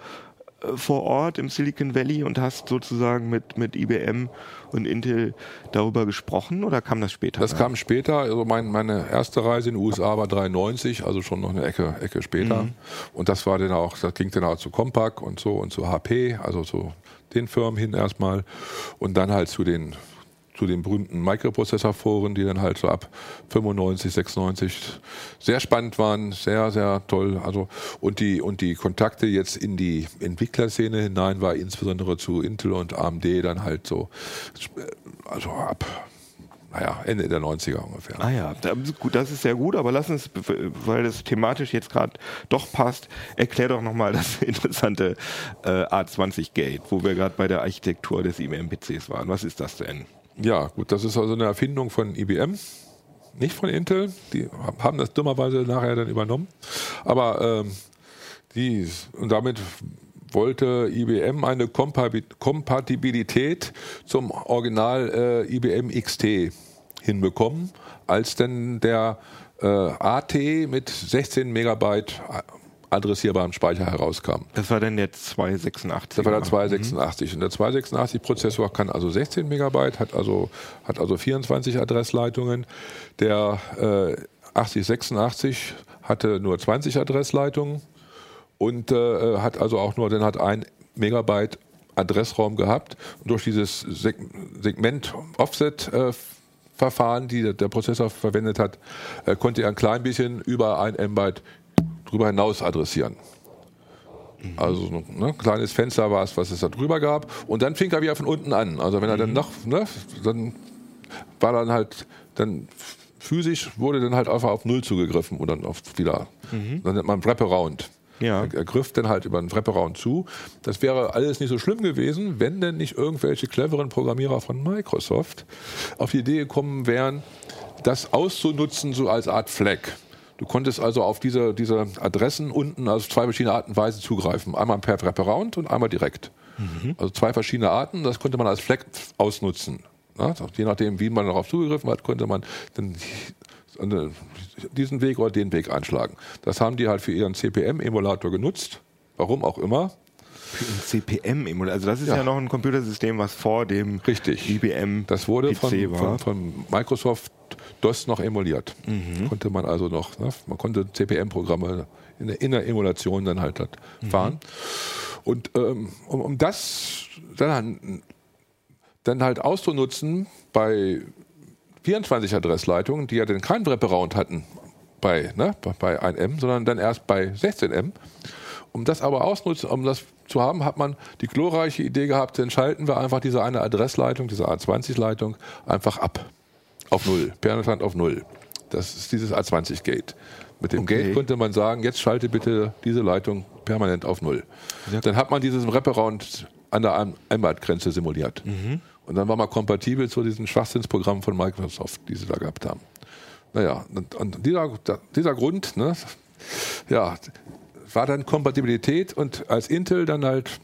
vor Ort im Silicon Valley und hast sozusagen mit, mit IBM und Intel darüber gesprochen oder kam das später? Das kam später. Also mein, meine erste Reise in den USA war 93, also schon noch eine Ecke, Ecke später. Mhm. Und das war dann auch, das ging dann auch zu Compaq und so und zu HP, also zu den Firmen hin erstmal. Und dann halt zu den zu den berühmten Microprozessorforen, die dann halt so ab 95, 96 sehr spannend waren, sehr, sehr toll. Also und die und die Kontakte jetzt in die Entwicklerszene hinein war insbesondere zu Intel und AMD dann halt so, also ab naja, Ende der 90er ungefähr. Ah ja, das ist sehr gut, aber lass uns, weil das thematisch jetzt gerade doch passt, erklär doch nochmal das *laughs* interessante äh, A20-Gate, wo wir gerade bei der Architektur des IBM-PCs waren. Was ist das denn? Ja, gut, das ist also eine Erfindung von IBM, nicht von Intel. Die haben das dummerweise nachher dann übernommen. Aber ähm, die, und damit wollte IBM eine Kompatibilität zum Original äh, IBM XT hinbekommen, als denn der äh, AT mit 16 Megabyte adressierbarem Speicher herauskam. Das war dann der 286. Das war der 286. Mhm. Und der 286-Prozessor kann also 16 Megabyte, hat also, hat also 24 Adressleitungen. Der äh, 8086 hatte nur 20 Adressleitungen und äh, hat also auch nur, dann hat ein Megabyte Adressraum gehabt. Und durch dieses Segment-Offset-Verfahren, die der Prozessor verwendet hat, äh, konnte er ein klein bisschen über ein MB drüber hinaus adressieren. Also ein ne, kleines Fenster war es, was es da drüber gab. Und dann fing er wieder von unten an. Also wenn er dann mhm. noch, ne, dann war dann halt, dann physisch wurde dann halt einfach auf Null zugegriffen und dann auf wieder, mhm. dann nennt man Wraparound. Ja. Er, er griff dann halt über einen Wraparound zu. Das wäre alles nicht so schlimm gewesen, wenn denn nicht irgendwelche cleveren Programmierer von Microsoft auf die Idee gekommen wären, das auszunutzen so als Art Flag. Du konntest also auf diese, diese Adressen unten auf zwei verschiedene Arten und Weise zugreifen. Einmal per Wraparound und einmal direkt. Mhm. Also zwei verschiedene Arten, das konnte man als Fleck ausnutzen. Ja, je nachdem, wie man darauf zugegriffen hat, konnte man dann diesen Weg oder den Weg einschlagen. Das haben die halt für ihren CPM-Emulator genutzt. Warum auch immer. Für einen CPM-Emulator. Also das ist ja. ja. noch ein Computersystem, was vor dem Richtig. IBM das wurde PC von, war. Von, von Microsoft DOS noch emuliert. Mhm. Konnte man also noch, ne? man konnte CPM-Programme in der, in der Emulation dann halt mhm. fahren. Und ähm, um, um, das dann, dann halt auszunutzen bei 24 Adressleitungen, die ja dann keinen Wraparound hatten bei, ne, bei 1M, sondern dann erst bei 16M. Um das aber ausnutzen, um das zu haben, hat man die glorreiche Idee gehabt, dann schalten wir einfach diese eine Adressleitung, diese A20-Leitung einfach ab. Auf Null. Permanent auf Null. Das ist dieses A20-Gate. Mit dem okay. Gate könnte man sagen, jetzt schalte bitte diese Leitung permanent auf Null. Ja. Dann hat man diesen Wraparound an der Einbahngrenze simuliert. Mhm. Und dann war man kompatibel zu diesen Schwachsinnsprogrammen von Microsoft, die sie da gehabt haben. Naja, und, und dieser, dieser Grund, ne, ja, war dann Kompatibilität und als Intel dann halt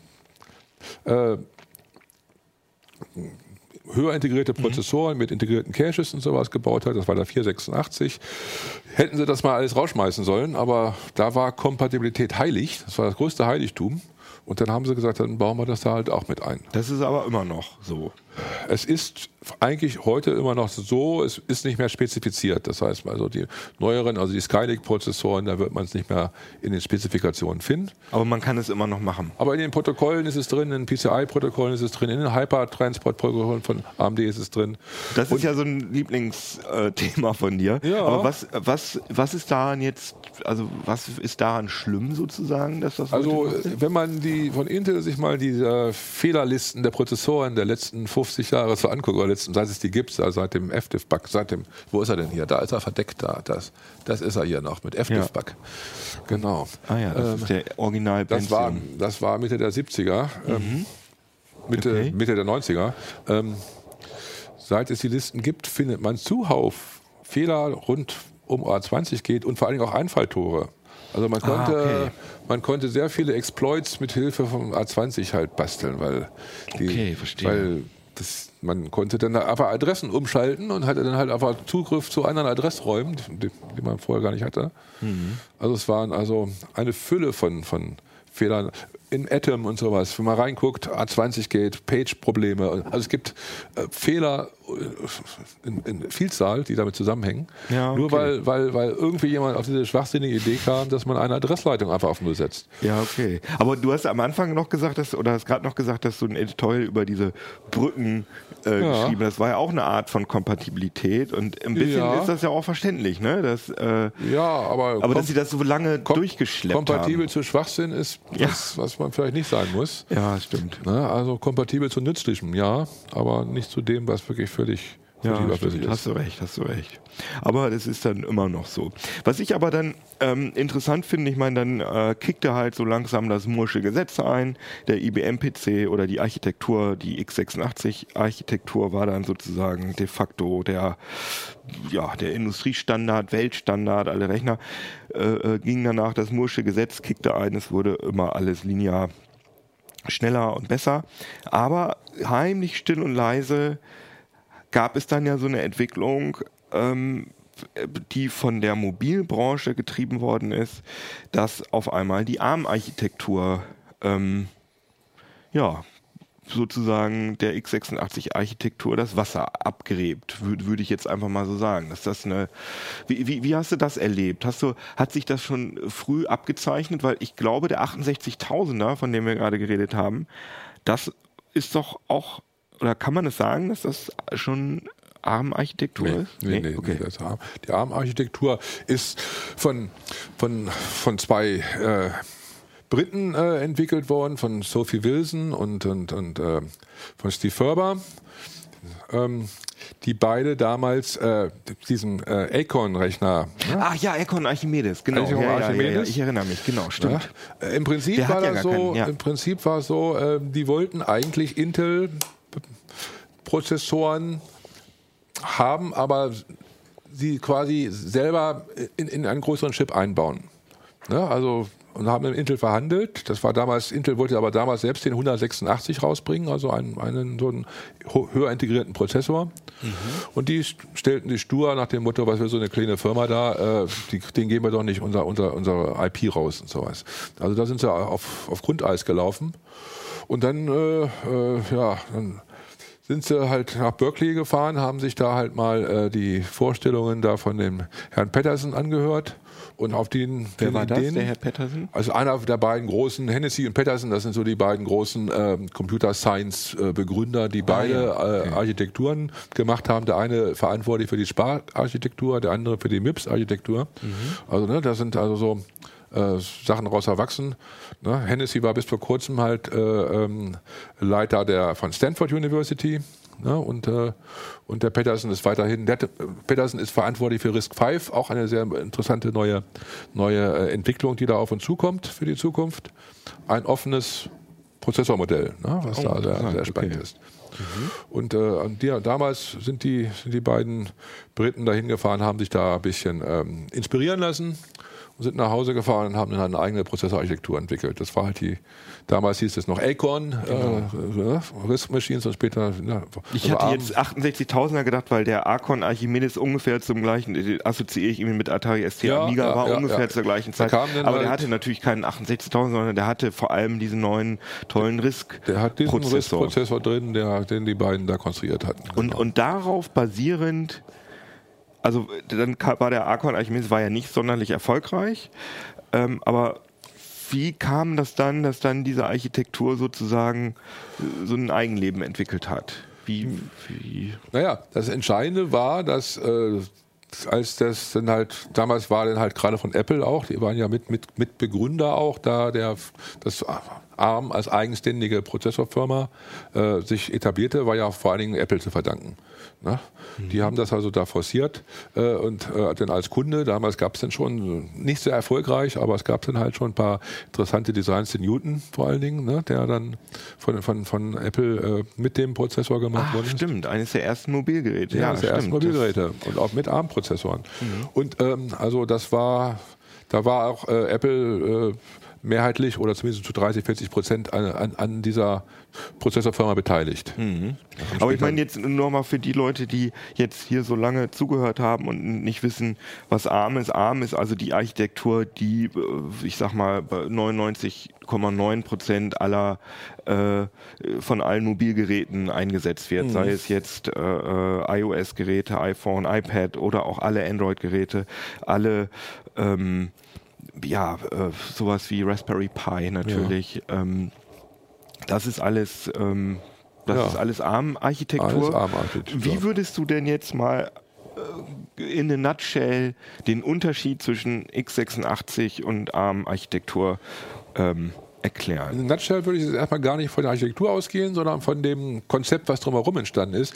äh, höher integrierte Prozessoren mhm. mit integrierten Caches und sowas gebaut hat. Das war der 486. Hätten sie das mal alles rausschmeißen sollen, aber da war Kompatibilität heilig. Das war das größte Heiligtum. Und dann haben sie gesagt, dann bauen wir das da halt auch mit ein. Das ist aber immer noch so. Es ist eigentlich heute immer noch so, es ist nicht mehr spezifiziert. Das heißt, also die neueren, also die Skylake-Prozessoren, da wird man es nicht mehr in den Spezifikationen finden. Aber man kann es immer noch machen. Aber in den Protokollen ist es drin, in den PCI-Protokollen ist es drin, in den Hypertransport-Protokollen von AMD ist es drin. Das ist Und ja so ein Lieblingsthema von dir. Ja. Aber was, was, was ist daran jetzt, also was ist daran schlimm sozusagen, dass das Also wenn man die von Intel sich mal die Fehlerlisten der Prozessoren der letzten 50 Jahre so anguckt, oder letzten, seit es die gibt, also seit dem FDIF-Bug, seit dem, wo ist er denn hier? Da ist er verdeckt da. Das, das ist er hier noch mit FDIF-Bug. Ja. Genau. Ah ja, das ähm, ist der original das war, das war Mitte der 70er, ähm, mhm. Mitte, okay. Mitte der 90er. Ähm, seit es die Listen gibt, findet man zuhauf Fehler rund um A20 geht und vor allen Dingen auch Einfalltore. Also man konnte, ah, okay. man konnte sehr viele Exploits mit Hilfe vom A20 halt basteln, weil, die, okay, weil das, man konnte dann einfach Adressen umschalten und hatte dann halt einfach Zugriff zu anderen Adressräumen, die, die man vorher gar nicht hatte. Mhm. Also es waren also eine Fülle von, von Fehlern in Atom und sowas, wenn man reinguckt, A20 geht, Page-Probleme. Also es gibt äh, Fehler äh, in, in, Vielzahl, die damit zusammenhängen. Ja, okay. Nur weil, weil, weil irgendwie jemand auf diese schwachsinnige Idee kam, dass man eine Adressleitung einfach auf Null setzt. Ja, okay. Aber du hast am Anfang noch gesagt, dass, oder hast gerade noch gesagt, dass du ein Editorial über diese Brücken äh, ja. geschrieben hast. Das war ja auch eine Art von Kompatibilität und ein bisschen ja. ist das ja auch verständlich, ne? Dass, äh, ja, aber, aber dass sie das so lange durchgeschleppt kompatibel haben. Kompatibel zu Schwachsinn ist, was, was man vielleicht nicht sein muss. Ja, stimmt. Ne? Also kompatibel zu nützlichem, ja, aber nicht zu dem, was wirklich völlig ja, stimmt, hast du recht, hast du recht. Aber das ist dann immer noch so. Was ich aber dann ähm, interessant finde, ich meine, dann äh, kickte halt so langsam das Mursche Gesetz ein, der IBM-PC oder die Architektur, die x86-Architektur war dann sozusagen de facto der, ja, der Industriestandard, Weltstandard, alle Rechner äh, äh, gingen danach, das Mursche Gesetz kickte ein, es wurde immer alles linear schneller und besser, aber heimlich still und leise gab es dann ja so eine Entwicklung, ähm, die von der Mobilbranche getrieben worden ist, dass auf einmal die ARM-Architektur ähm, ja, sozusagen der x86-Architektur das Wasser abgräbt, würde würd ich jetzt einfach mal so sagen. Ist das eine, wie, wie, wie hast du das erlebt? Hast du, hat sich das schon früh abgezeichnet? Weil ich glaube, der 68.000er, von dem wir gerade geredet haben, das ist doch auch oder kann man es sagen, dass das schon ARM-Architektur nee, ist? Nee, nee, nee, okay. nee ARM. Die ARM-Architektur ist von, von, von zwei äh, Briten äh, entwickelt worden, von Sophie Wilson und, und, und äh, von Steve Ferber. Ähm, die beide damals äh, diesen äh, Acorn-Rechner. Ne? Ach ja, Acorn Archimedes, genau. Acorn ja, Archimedes. Ja, ja, ich erinnere mich, genau, stimmt. Äh, Im Prinzip so, keinen, im Prinzip war es so, äh, die wollten eigentlich Intel Prozessoren haben, aber sie quasi selber in, in einen größeren Chip einbauen. Ne? Also und haben mit Intel verhandelt. Das war damals, Intel wollte aber damals selbst den 186 rausbringen, also einen, einen so einen höher integrierten Prozessor. Mhm. Und die stellten die stur nach dem Motto, was wir so eine kleine Firma da, äh, die, den geben wir doch nicht unser, unser, unser IP raus und sowas. Also da sind sie auf, auf Grundeis gelaufen. Und dann, äh, äh, ja, dann sind sie halt nach Berkeley gefahren, haben sich da halt mal äh, die Vorstellungen da von dem Herrn Patterson angehört. Und auf den, Wer den war das, der Herr Patterson? Also einer der beiden großen, Hennessy und Patterson, das sind so die beiden großen äh, Computer Science äh, Begründer, die beide ah, ja. okay. äh, Architekturen gemacht haben. Der eine verantwortlich für die Spararchitektur, der andere für die MIPS-Architektur. Mhm. Also ne, das sind also so äh, Sachen daraus erwachsen. Ne? Hennessy war bis vor kurzem halt äh, ähm, Leiter der von Stanford University. Ne? Und, äh, und der Peterson ist weiterhin, der Peterson ist verantwortlich für RISC V, auch eine sehr interessante neue, neue äh, Entwicklung, die da auf uns zukommt für die Zukunft. Ein offenes Prozessormodell, ne? was oh, da sehr, sehr spannend okay. ist. Mhm. Und äh, die, damals sind die, sind die beiden Briten dahin gefahren, haben sich da ein bisschen ähm, inspirieren lassen sind nach Hause gefahren und haben dann eine eigene Prozessorarchitektur entwickelt. Das war halt die, damals hieß es noch Acorn, genau. äh, RISC Machines und später. Ja, ich hatte Arm. jetzt 68.000er gedacht, weil der Arcon Archimedes ungefähr zum gleichen, äh, assoziiere ich ihn mit Atari ST ja, Amiga, ja, war ja, ungefähr zur gleichen Zeit. Aber halt der hatte natürlich keinen 68.000, sondern der hatte vor allem diesen neuen tollen RISC-Prozessor. Der hat diesen RISC-Prozessor drin, der, den die beiden da konstruiert hatten. Genau. Und, und darauf basierend also dann war der Archon Archimedes war ja nicht sonderlich erfolgreich, ähm, aber wie kam das dann, dass dann diese Architektur sozusagen äh, so ein Eigenleben entwickelt hat? Wie, wie? Naja, das Entscheidende war, dass äh, als das dann halt, damals war dann halt gerade von Apple auch, die waren ja mit, mit, mit Begründer auch da, der das ARM als eigenständige Prozessorfirma äh, sich etablierte, war ja vor allen Dingen Apple zu verdanken. Ne? Mhm. Die haben das also da forciert äh, und äh, dann als Kunde, damals gab es dann schon, nicht sehr erfolgreich, aber es gab dann halt schon ein paar interessante Designs, den Newton vor allen Dingen, ne? der dann von, von, von Apple äh, mit dem Prozessor gemacht Ach, ist. stimmt, eines der ersten Mobilgeräte. Ja, ja der ersten Mobilgeräte und auch mit ARM-Prozessoren. Mhm. Und ähm, also das war, da war auch äh, Apple äh, mehrheitlich oder zumindest zu 30, 40 Prozent an, an, an dieser Prozessorfirma beteiligt. Mhm. Aber ich meine jetzt nur mal für die Leute, die jetzt hier so lange zugehört haben und nicht wissen, was ARM ist. ARM ist also die Architektur, die, äh, ich sag mal, bei 99,9 Prozent aller äh, von allen Mobilgeräten eingesetzt wird, mhm. sei es jetzt äh, äh iOS-Geräte, iPhone, iPad oder auch alle Android-Geräte, alle ähm, ja, äh, sowas wie Raspberry Pi natürlich. Ja. Ähm, das ist alles, ähm, das ja. ist alles ARM-Architektur. ARM Wie würdest du denn jetzt mal äh, in a nutshell den Unterschied zwischen x86 und ARM-Architektur ähm, erklären? In a nutshell würde ich jetzt erstmal gar nicht von der Architektur ausgehen, sondern von dem Konzept, was drumherum entstanden ist.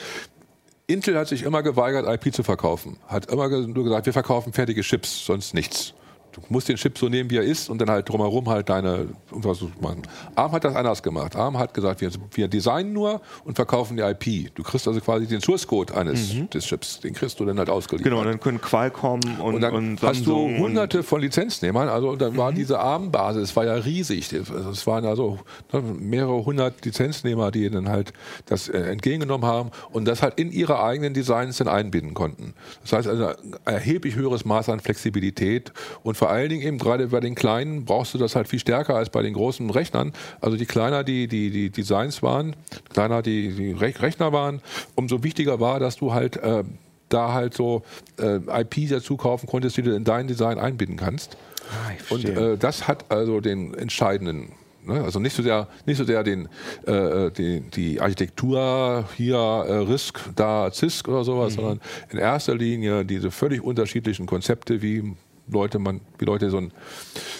Intel hat sich immer geweigert, IP zu verkaufen. Hat immer nur gesagt, wir verkaufen fertige Chips, sonst nichts. Du musst den Chip so nehmen, wie er ist und dann halt drumherum halt deine was machen. ARM hat das anders gemacht. ARM hat gesagt, wir, wir designen nur und verkaufen die IP. Du kriegst also quasi den Source Code eines mhm. des Chips, den kriegst du dann halt ausgeliefert. Genau, dann können Qualcomm und, und dann und hast du hunderte von Lizenznehmern. Also dann war mhm. diese ARM-Basis, war ja riesig. Es waren also ne, mehrere hundert Lizenznehmer, die dann halt das äh, entgegengenommen haben und das halt in ihre eigenen Designs dann einbinden konnten. Das heißt also ein erheblich höheres Maß an Flexibilität und vor vor allen Dingen eben gerade bei den kleinen brauchst du das halt viel stärker als bei den großen Rechnern. Also die kleiner die, die, die Designs waren, kleiner die, die Rechner waren, umso wichtiger war, dass du halt äh, da halt so äh, IP dazu kaufen konntest, die du in dein Design einbinden kannst. Ah, Und äh, das hat also den entscheidenden ne? also nicht so sehr, nicht so sehr den, äh, die, die Architektur hier äh, RISC, da CISC oder sowas, mhm. sondern in erster Linie diese völlig unterschiedlichen Konzepte wie Leute man, wie Leute so ein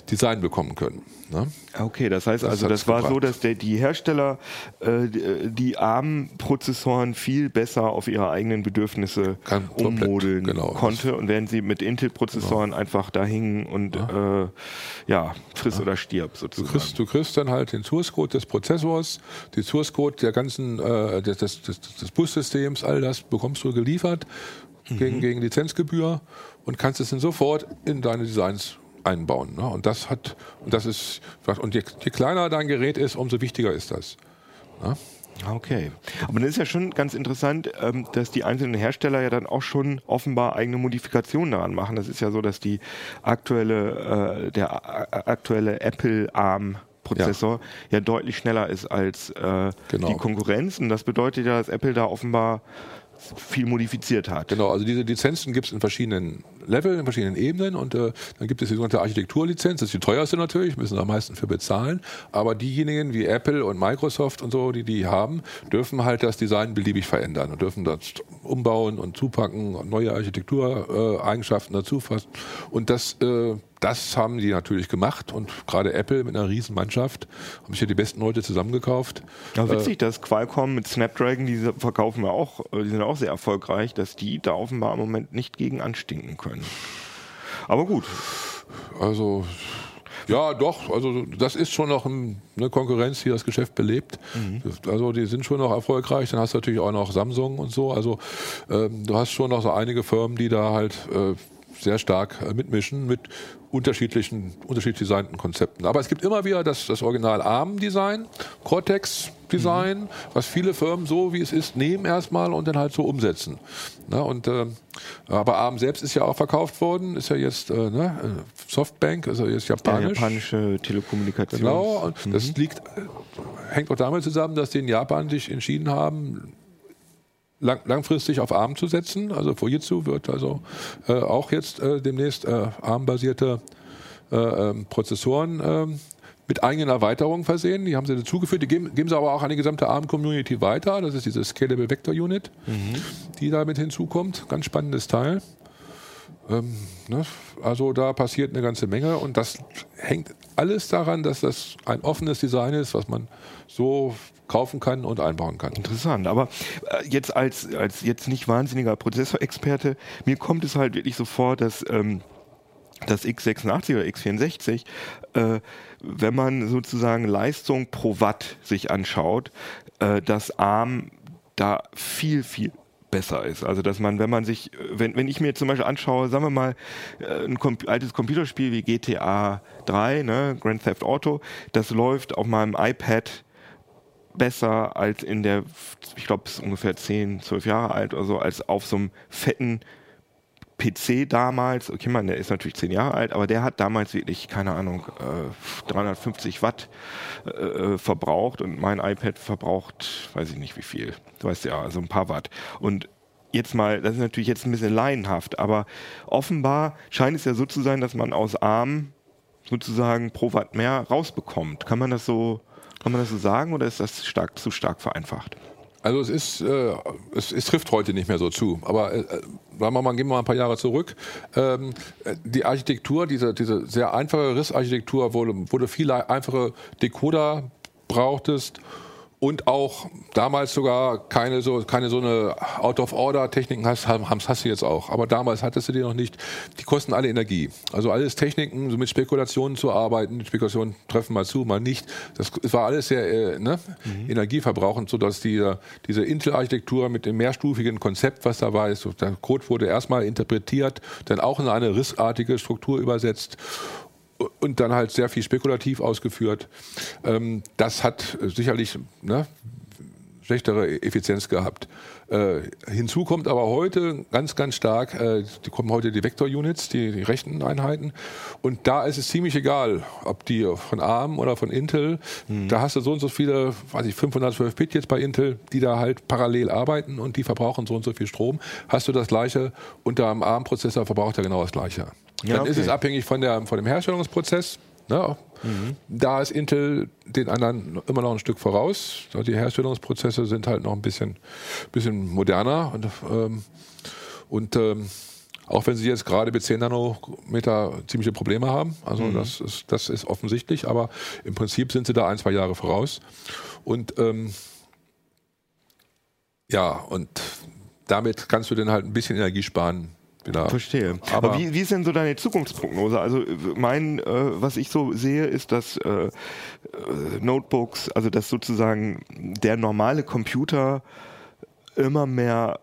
Design bekommen können. Ne? Okay, das heißt das also, das war gebracht. so, dass der, die Hersteller äh, die ARM-Prozessoren viel besser auf ihre eigenen Bedürfnisse Kann, ummodeln genau, konnte und während sie mit Intel-Prozessoren genau. einfach da hingen und ja, äh, ja friss ja. oder stirb sozusagen. Du kriegst, du kriegst dann halt den Source-Code des Prozessors, den Source-Code der ganzen äh, des, des, des, des Bussystems, all das bekommst du geliefert mhm. gegen, gegen Lizenzgebühr und kannst es dann sofort in deine Designs einbauen. Ne? Und das hat, und das ist, und je, je, kleiner dein Gerät ist, umso wichtiger ist das. Ne? Okay. Aber dann ist ja schon ganz interessant, ähm, dass die einzelnen Hersteller ja dann auch schon offenbar eigene Modifikationen daran machen. Das ist ja so, dass die aktuelle, äh, der aktuelle Apple ARM Prozessor ja. ja, deutlich schneller ist als äh, genau. die Konkurrenz. Und das bedeutet ja, dass Apple da offenbar viel modifiziert hat. Genau, also diese Lizenzen gibt es in verschiedenen Leveln, in verschiedenen Ebenen und äh, dann gibt es die sogenannte Architekturlizenz, das ist die teuerste natürlich, müssen am meisten für bezahlen, aber diejenigen wie Apple und Microsoft und so, die die haben, dürfen halt das Design beliebig verändern und dürfen das umbauen und zupacken und neue Architektureigenschaften äh, dazu fassen und das äh, das haben die natürlich gemacht und gerade Apple mit einer riesen Mannschaft haben sich ja die besten Leute zusammengekauft. Ja, witzig, äh, dass Qualcomm mit Snapdragon, die verkaufen wir auch, äh, die sind auch sehr erfolgreich, dass die da offenbar im Moment nicht gegen anstinken können. Aber gut. Also ja, doch. Also das ist schon noch eine Konkurrenz, die das Geschäft belebt. Mhm. Also die sind schon noch erfolgreich. Dann hast du natürlich auch noch Samsung und so. Also ähm, du hast schon noch so einige Firmen, die da halt äh, sehr stark äh, mitmischen mit unterschiedlichen, unterschiedlich designten Konzepten. Aber es gibt immer wieder das, das Original ARM-Design, Cortex-Design, mhm. was viele Firmen so, wie es ist, nehmen erstmal und dann halt so umsetzen. Na, und, äh, aber ARM selbst ist ja auch verkauft worden, ist ja jetzt äh, ne, äh, Softbank, also jetzt japanisch. Ja, japanische Telekommunikation. Genau, und mhm. das liegt, äh, hängt auch damit zusammen, dass die in Japan sich entschieden haben, lang, langfristig auf ARM zu setzen. Also Fujitsu wird also äh, auch jetzt äh, demnächst äh, ARM-basierte äh, ähm, Prozessoren ähm, mit eigenen Erweiterungen versehen. Die haben sie dazugeführt. Die geben, geben sie aber auch an die gesamte ARM-Community weiter. Das ist diese Scalable Vector Unit, mhm. die damit hinzukommt. Ganz spannendes Teil. Ähm, ne? Also da passiert eine ganze Menge und das hängt alles daran, dass das ein offenes Design ist, was man so kaufen kann und einbauen kann. Interessant, aber äh, jetzt als, als jetzt nicht wahnsinniger Prozessorexperte, mir kommt es halt wirklich so vor, dass ähm, das x86 oder x64, äh, wenn man sozusagen Leistung pro Watt sich anschaut, äh, dass ARM da viel, viel besser ist. Also dass man, wenn man sich, wenn, wenn ich mir zum Beispiel anschaue, sagen wir mal, äh, ein Com altes Computerspiel wie GTA 3, ne, Grand Theft Auto, das läuft auf meinem iPad besser als in der, ich glaube, es ist ungefähr 10, 12 Jahre alt oder so, als auf so einem fetten PC damals, okay, man, der ist natürlich 10 Jahre alt, aber der hat damals wirklich, keine Ahnung, äh, 350 Watt äh, äh, verbraucht und mein iPad verbraucht, weiß ich nicht wie viel, du weißt ja, also ein paar Watt. Und jetzt mal, das ist natürlich jetzt ein bisschen laienhaft, aber offenbar scheint es ja so zu sein, dass man aus ARM sozusagen pro Watt mehr rausbekommt. Kann man das so kann man das so sagen oder ist das stark, zu stark vereinfacht? Also es ist, äh, es, es, trifft heute nicht mehr so zu. Aber äh, sagen wir mal, gehen wir mal ein paar Jahre zurück. Ähm, die Architektur, diese, diese sehr einfache RIS-Architektur, wo, wo du viele einfache Decoder brauchtest und auch damals sogar keine so, keine so eine Out-of-Order-Techniken hast, hast, hast du jetzt auch. Aber damals hattest du die noch nicht. Die kosten alle Energie. Also alles Techniken, so mit Spekulationen zu arbeiten. Spekulationen treffen mal zu, mal nicht. Das war alles sehr äh, ne, mhm. energieverbrauchend, sodass die, diese Intel-Architektur mit dem mehrstufigen Konzept, was da war, ist, der Code wurde erstmal interpretiert, dann auch in eine rissartige Struktur übersetzt und dann halt sehr viel spekulativ ausgeführt. Ähm, das hat sicherlich ne, schlechtere Effizienz gehabt. Äh, hinzu kommt aber heute ganz, ganz stark, äh, die kommen heute die Vector-Units, die, die, rechten Einheiten. Und da ist es ziemlich egal, ob die von ARM oder von Intel, mhm. da hast du so und so viele, weiß ich, 512 Bit jetzt bei Intel, die da halt parallel arbeiten und die verbrauchen so und so viel Strom. Hast du das gleiche unter einem ARM-Prozessor verbraucht er genau das gleiche. Dann ja, okay. ist es abhängig von, der, von dem Herstellungsprozess. Ne? Mhm. Da ist Intel den anderen immer noch ein Stück voraus. Die Herstellungsprozesse sind halt noch ein bisschen, bisschen moderner. Und, ähm, und ähm, auch wenn sie jetzt gerade mit 10 Nanometer ziemliche Probleme haben, also mhm. das, ist, das ist offensichtlich, aber im Prinzip sind sie da ein, zwei Jahre voraus. Und ähm, ja, und damit kannst du dann halt ein bisschen Energie sparen Genau. Verstehe. Aber, Aber wie, wie, ist denn so deine Zukunftsprognose? Also mein, äh, was ich so sehe, ist, dass äh, äh, Notebooks, also dass sozusagen der normale Computer immer mehr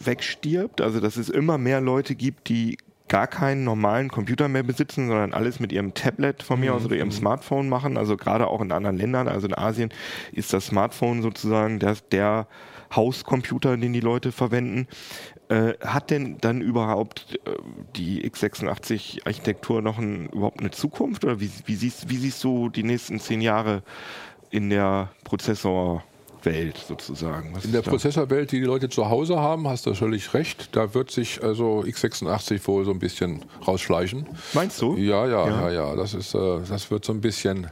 wegstirbt. Also dass es immer mehr Leute gibt, die gar keinen normalen Computer mehr besitzen, sondern alles mit ihrem Tablet von mir mhm. aus oder ihrem Smartphone machen. Also gerade auch in anderen Ländern, also in Asien ist das Smartphone sozusagen der, der Hauscomputer, den die Leute verwenden. Äh, hat denn dann überhaupt äh, die x86-Architektur noch ein, überhaupt eine Zukunft? Oder wie, wie, siehst, wie siehst du die nächsten zehn Jahre in der Prozessor- Welt sozusagen. Was in der Prozessorwelt, die die Leute zu Hause haben, hast du völlig recht. Da wird sich also x86 wohl so ein bisschen rausschleichen. Meinst du? Ja, ja, ja, ja. ja. Das, ist, äh, das wird so ein bisschen,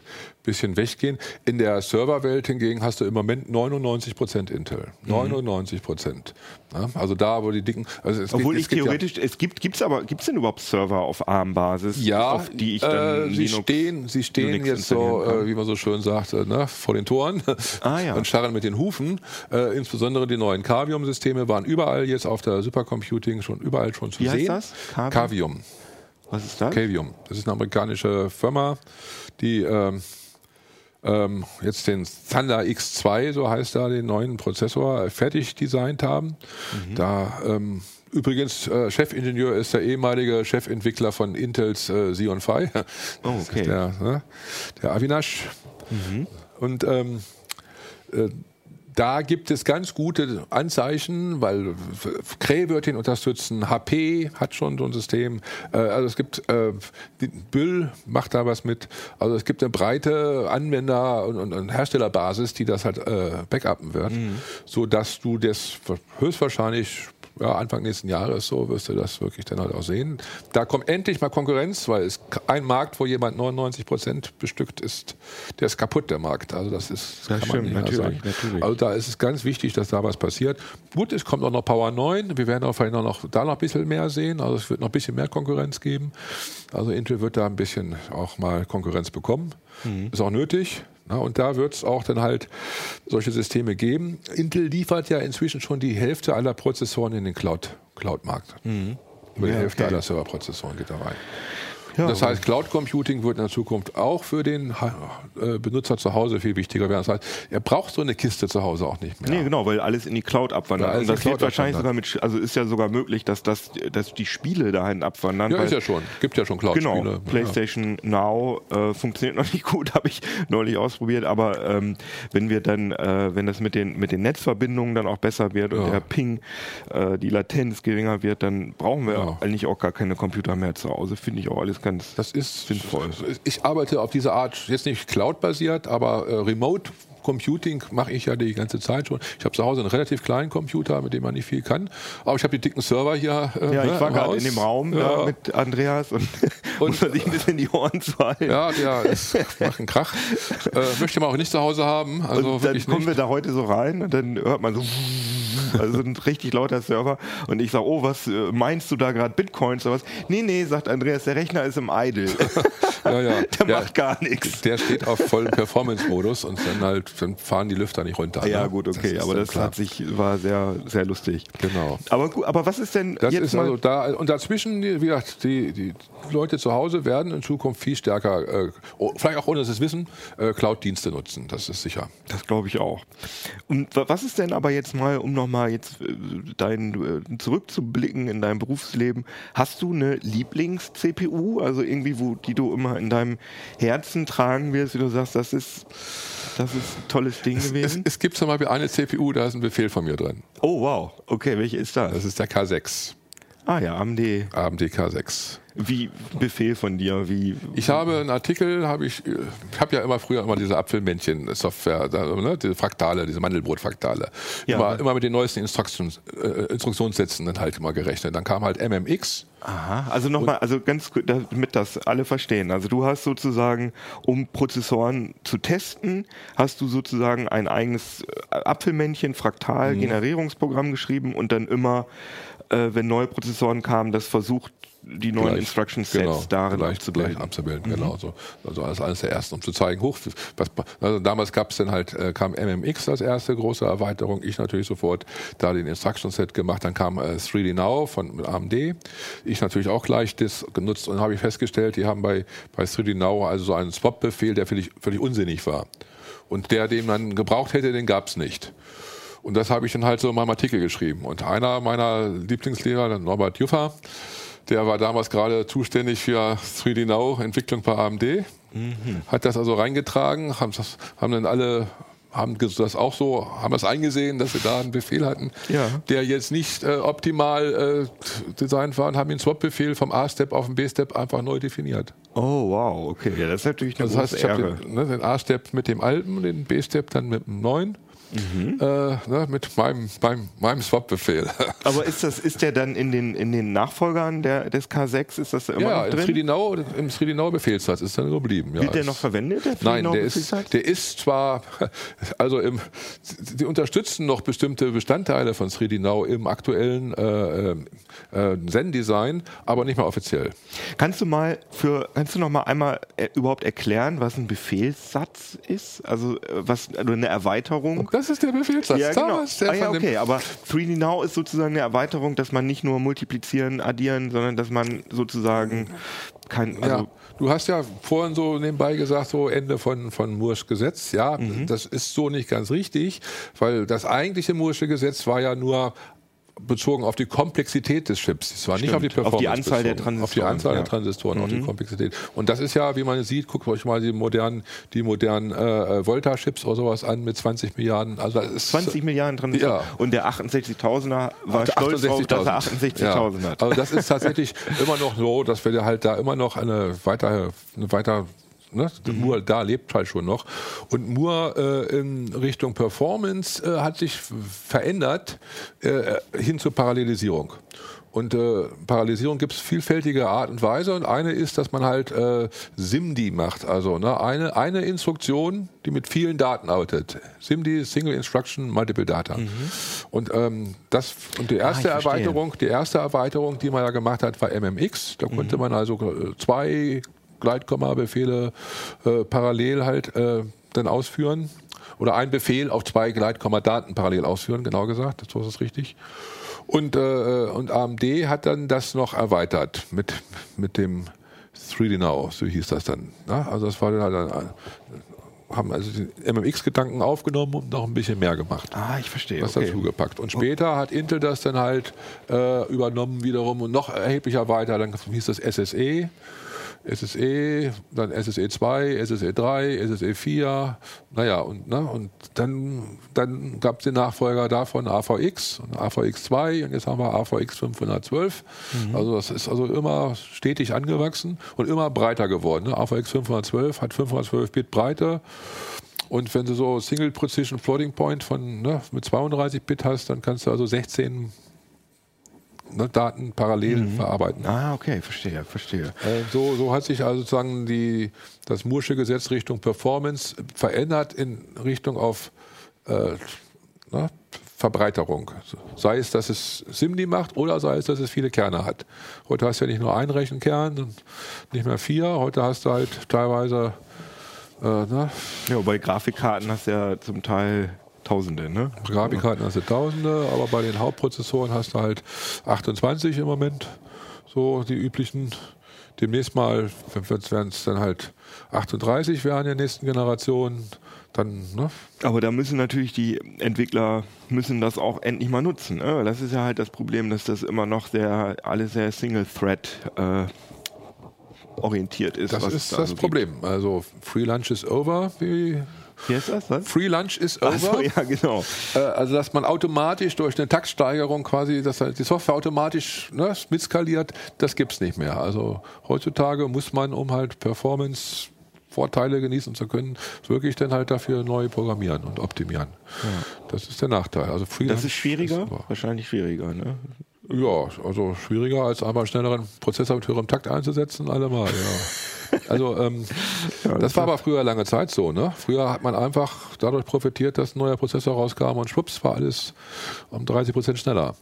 bisschen weggehen. In der Serverwelt hingegen hast du im Moment 99 Prozent Intel. 99 mhm. Prozent. Ja, also da, wo die dicken. Also es Obwohl gibt, ich theoretisch, ja, es gibt, gibt's aber, gibt's denn überhaupt Server auf ARM-Basis, ja, auf die ich dann äh, sie stehen, sie stehen Unix jetzt so, äh, wie man so schön sagt, äh, ne, vor den Toren *laughs* ah, ja. und scharren mit den Hufen. Äh, insbesondere die neuen Cavium-Systeme waren überall jetzt auf der Supercomputing schon überall schon zu wie sehen. Heißt das? Cavium. Was ist das? Cavium. Das ist eine amerikanische Firma, die ähm, ähm, jetzt den Thunder X2, so heißt er, den neuen Prozessor, fertig designt haben. Mhm. Da ähm, Übrigens, äh, Chefingenieur ist der ehemalige Chefentwickler von Intels äh, Xeon Phi. *laughs* Oh, okay. Der, ne, der Avinash. Mhm. Und ähm, äh, da gibt es ganz gute Anzeichen, weil Cray wird ihn unterstützen, HP hat schon so ein System, äh, also es gibt, äh, Büll macht da was mit, also es gibt eine breite Anwender- und, und, und Herstellerbasis, die das halt äh, backuppen wird, mhm. so dass du das höchstwahrscheinlich ja, Anfang nächsten Jahres so wirst du das wirklich dann halt auch sehen. Da kommt endlich mal Konkurrenz, weil es ein Markt, wo jemand 99 Prozent bestückt ist, der ist kaputt, der Markt. Also das ist, das kann stimmt, man nicht natürlich, natürlich. Also da ist es ganz wichtig, dass da was passiert. Gut, es kommt auch noch Power 9. Wir werden auch vielleicht noch da noch ein bisschen mehr sehen. Also es wird noch ein bisschen mehr Konkurrenz geben. Also Intel wird da ein bisschen auch mal Konkurrenz bekommen. Mhm. Ist auch nötig. Na, und da wird es auch dann halt solche Systeme geben. Intel liefert ja inzwischen schon die Hälfte aller Prozessoren in den Cloud, Cloud-Markt. Mhm. Über die ja, Hälfte okay. aller Serverprozessoren geht da rein. Ja, das heißt, Cloud Computing wird in der Zukunft auch für den äh, Benutzer zu Hause viel wichtiger werden. Das heißt, er braucht so eine Kiste zu Hause auch nicht mehr. Nee, genau, weil alles in die Cloud abwandert. Ja, und das wird wahrscheinlich sogar mit, also ist ja sogar möglich, dass das, dass die Spiele dahin abwandern. Ja, ist ja schon. Gibt ja schon Cloud-Spiele. Genau, PlayStation Now äh, funktioniert *laughs* noch nicht gut, habe ich neulich ausprobiert, aber ähm, wenn wir dann, äh, wenn das mit den, mit den Netzverbindungen dann auch besser wird und Ja. der Ping, äh, die Latenz geringer wird, dann brauchen wir Ja. eigentlich auch gar keine Computer mehr zu Hause. Finde ich auch alles ganz Das ist sinnvoll. Ich arbeite auf diese Art, jetzt nicht Cloud-basiert, aber äh, Remote Computing mache ich ja die ganze Zeit schon. Ich habe zu Hause einen relativ kleinen Computer, mit dem man nicht viel kann. Aber ich habe die dicken Server hier. Äh, Ja, ne, ich war im gerade in dem Raum Ja. da mit Andreas und, *laughs* Und- *laughs* muss sich ein bisschen die Ohren zu halten. Ja, der ist, macht einen Krach. *laughs* Äh, möchte man auch nicht zu Hause haben. Also und dann kommen nicht. wir da heute so rein und dann hört man so, also ein richtig lauter Server und ich sage, oh, was äh, meinst du da gerade Bitcoins oder was? Nee, nee, sagt Andreas, der Rechner ist im Idle. Ja, ja. der Ja. macht gar nichts. Der steht auf vollen Performance-Modus und dann halt dann fahren die Lüfter nicht runter. Ja, ne? gut, okay, ist aber das klar. hat sich, war sehr, sehr lustig. Genau. Aber aber was ist denn Das jetzt ist mal, also da und dazwischen, wie gesagt, die, die Leute zu Hause werden in Zukunft viel stärker, äh, vielleicht auch ohne dass sie es wissen, äh, Cloud-Dienste nutzen. Das ist sicher. Das glaube ich auch. Und wa- was ist denn aber jetzt mal, um nochmal jetzt äh, dein, äh, zurückzublicken in dein Berufsleben, hast du eine Lieblings-CPU, also irgendwie, wo die du immer in deinem Herzen tragen wirst, wie du sagst, das ist, das ist ein tolles Ding Es, gewesen? es gibt zum Beispiel eine CPU, da ist ein Befehl von mir drin. oh wow, okay, welche ist das? Das ist der K6, Ah ja, AMD. AMD K6. Wie Befehl von dir, wie Ich habe einen Artikel, habe ich, ich habe ja immer früher immer diese Apfelmännchen-Software, ne, diese Fraktale, diese Mandelbrot-Fraktale, Ja. immer, immer mit den neuesten Instruktions, äh, Instruktionssätzen dann halt immer gerechnet. Dann kam halt MMX, Aha, also nochmal, also ganz gut, damit das alle verstehen. Also du hast sozusagen, um Prozessoren zu testen, hast du sozusagen ein eigenes äh, Apfelmännchen, Mhm. Fraktal, Generierungsprogramm geschrieben und dann immer, äh, wenn neue Prozessoren kamen, das versucht, die neuen Gleich, Instruction Sets genau, darin gleich, abzubilden. Gleich abzubilden, genau. So. Also als eines der ersten, um zu zeigen, hoch, was, also damals gab es dann halt, äh, kam MMX als erste große Erweiterung. Ich natürlich sofort da den Instruction Set gemacht. Dann kam äh, 3D Now von AMD. Ich natürlich auch gleich das genutzt und habe ich festgestellt, die haben bei, bei 3D Now also so einen Swap-Befehl, der völlig, völlig unsinnig war. Und der, den man gebraucht hätte, den gab es nicht. Und das habe ich dann halt so in meinem Artikel geschrieben. Und einer meiner Lieblingslehrer, Norbert Juffer, der war damals gerade zuständig für 3D Now, Entwicklung bei AMD, hat das also reingetragen, haben, das, haben dann alle haben das auch so, haben das eingesehen, dass sie da einen Befehl hatten, Ja. der jetzt nicht äh, optimal äh, designt war und haben den Swap-Befehl vom A-Step auf den B-Step einfach neu definiert. Oh wow, okay, ja, das ist natürlich eine Also das heißt, große ich Ehre. habe den, ne, den A-Step mit dem alten, den B-Step dann mit dem neuen, Mhm. äh, ne, mit meinem, meinem, meinem Swap-Befehl. *laughs* Aber ist das, ist der dann in den, in den Nachfolgern der, des K6, ist das immer Ja, noch im drin? 3D Now, im 3D Now Befehlssatz ist dann geblieben. Ja, Wird der noch verwendet? Der Nein, 3D Now der ist, der ist zwar, *laughs* also im, die unterstützen noch bestimmte Bestandteile von 3D Now im aktuellen äh, äh, Zen-Design, aber nicht mehr offiziell. Kannst du mal für, kannst du noch mal einmal äh, überhaupt erklären, was ein Befehlssatz ist? Also äh, was, also eine Erweiterung? Das ist der Befehlssatz. Ja, genau. Das ist der Ah, ja, okay, aber 3D Now ist sozusagen eine Erweiterung, dass man nicht nur multiplizieren, addieren, sondern dass man sozusagen kein, also ja, du hast ja vorhin so nebenbei gesagt, so Ende von, von Moore's Gesetz. Ja, Mhm. das ist so nicht ganz richtig, weil das eigentliche Moore'sche Gesetz war ja nur bezogen auf die Komplexität des Chips. Es war nicht Stimmt, auf die auf die Performance. Anzahl der bezogen. Auf die Transistoren, Anzahl ja. der Transistoren, auf die Mhm. Komplexität. Und das ist ja, wie man sieht, guckt euch mal die modernen, die modernen äh, Volta-Chips oder sowas an mit 20 Milliarden. Also das ist 20 Milliarden Transistoren. Ja. Und der 68.000er war stolz drauf, dass er 68.000 ja. hat. Also das ist tatsächlich immer noch so, dass wir halt da immer noch eine weiter, eine weiter Ne? Mhm. Moore da lebt halt schon noch. Und Moore äh, in Richtung Performance äh, hat sich verändert äh, hin zur Parallelisierung. Und äh, Parallelisierung gibt es vielfältige Art und Weise. Und eine ist, dass man halt äh, SIMD macht. Also ne, eine, eine Instruktion, die mit vielen Daten arbeitet. SIMD, Single Instruction, Multiple Data. Und ähm, das und die erste Mhm. Ah, ich verstehe. Erweiterung, die erste Erweiterung, die man ja gemacht hat, war MMX. Da konnte man also äh, zwei Gleitkomma-Befehle äh, parallel halt äh, dann ausführen. Oder ein Befehl auf zwei Gleitkomma-Daten parallel ausführen, genau gesagt. So ist es richtig. Und, äh, und AMD hat dann das noch erweitert mit, mit dem 3D Now, so hieß das dann. Ne? Also das war dann halt ein, haben also den MMX-Gedanken aufgenommen und noch ein bisschen mehr gemacht. Ah, ich verstehe. Was okay. dazu gepackt. Und später hat Intel das dann halt äh, übernommen wiederum und noch erheblicher weiter. Dann hieß das SSE. SSE, dann SSE 2, SSE 3, SSE 4, naja, und, ne, und dann, dann gab es den Nachfolger davon AVX und AVX 2 und jetzt haben wir AVX 512. Also das ist also immer stetig angewachsen und immer breiter geworden. Ne? AVX 512 hat 512 Bit Breite. Und wenn du so Single Precision Floating Point von ne, mit 32 Bit hast, dann kannst du also 16 ne, Daten parallel verarbeiten. Ah, okay, verstehe, verstehe. Äh, So, so hat sich also sozusagen die, das Mursche Gesetz Richtung Performance verändert in Richtung auf äh, na, Verbreiterung. Sei es, dass es SIMD macht oder sei es, dass es viele Kerne hat. Heute hast du ja nicht nur einen Rechenkern und nicht mehr vier. Heute hast du halt teilweise äh, Ja, bei Grafikkarten hast du ja zum Teil Tausende, ne? Grafikkarten hast du Tausende, aber bei den Hauptprozessoren hast du halt 28 im Moment. So die üblichen. Demnächst mal werden es dann halt 38 werden in der nächsten Generation. Dann, ne? Aber da müssen natürlich die Entwickler müssen das auch endlich mal nutzen. Ne? Das ist ja halt das Problem, dass das immer noch sehr alles sehr Single-Thread äh, orientiert ist. Das ist da das so gibt. Problem. Also Free Lunch is over. Wie Wie heißt das? Was? Free Lunch is over. Achso, ja, genau. Äh, Also, dass man automatisch durch eine Taktsteigerung quasi, dass halt die Software automatisch ne, mitskaliert, das gibt's nicht mehr. Also heutzutage muss man, um halt Performance Vorteile genießen zu können, wirklich dann halt dafür neu programmieren und optimieren. Das ist der Nachteil. Also Free Das Lunch ist schwieriger? super. Wahrscheinlich schwieriger, ne? Ja, also schwieriger als einmal schnelleren Prozessor mit höherem Takt einzusetzen, allemal, ja. *laughs* Also ähm, das war aber früher lange Zeit so, ne? Früher hat man einfach dadurch profitiert, dass ein neuer Prozessor rauskam und schwupps war alles um 30 Prozent schneller.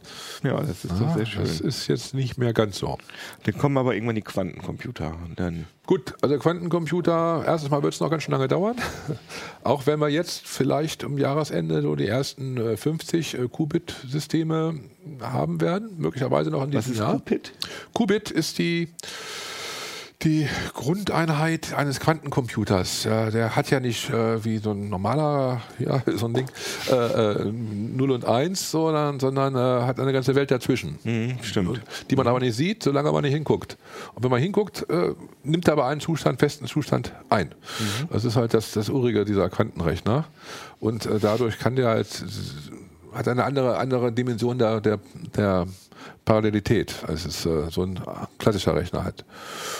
Ja, das ist doch Ja, sehr schön. das ist jetzt nicht mehr ganz so. Dann kommen aber irgendwann die Quantencomputer dann. Gut, also Quantencomputer, erstes Mal wird es noch ganz schön lange dauern. *laughs* Auch wenn wir jetzt vielleicht am Jahresende so die ersten äh, 50 äh, Qubit-Systeme haben werden, möglicherweise noch in Was diesem ist Jahr. Qubit? Qubit ist die, die Grundeinheit eines Quantencomputers. Ja, der hat ja nicht äh, wie so ein normaler, ja, *laughs* so ein Ding, äh, äh, 0 und 1, sondern, sondern äh, hat eine ganze Welt dazwischen. Mhm, stimmt. Die man aber nicht sieht, solange man nicht hinguckt. Und wenn man hinguckt, äh, nimmt er aber einen Zustand, festen Zustand ein. Das ist halt das, das Urige dieser Quantenrechner. Und äh, dadurch kann der halt, hat eine andere, andere Dimension der, der, der Parallelität, als es äh, so ein klassischer Rechner hat.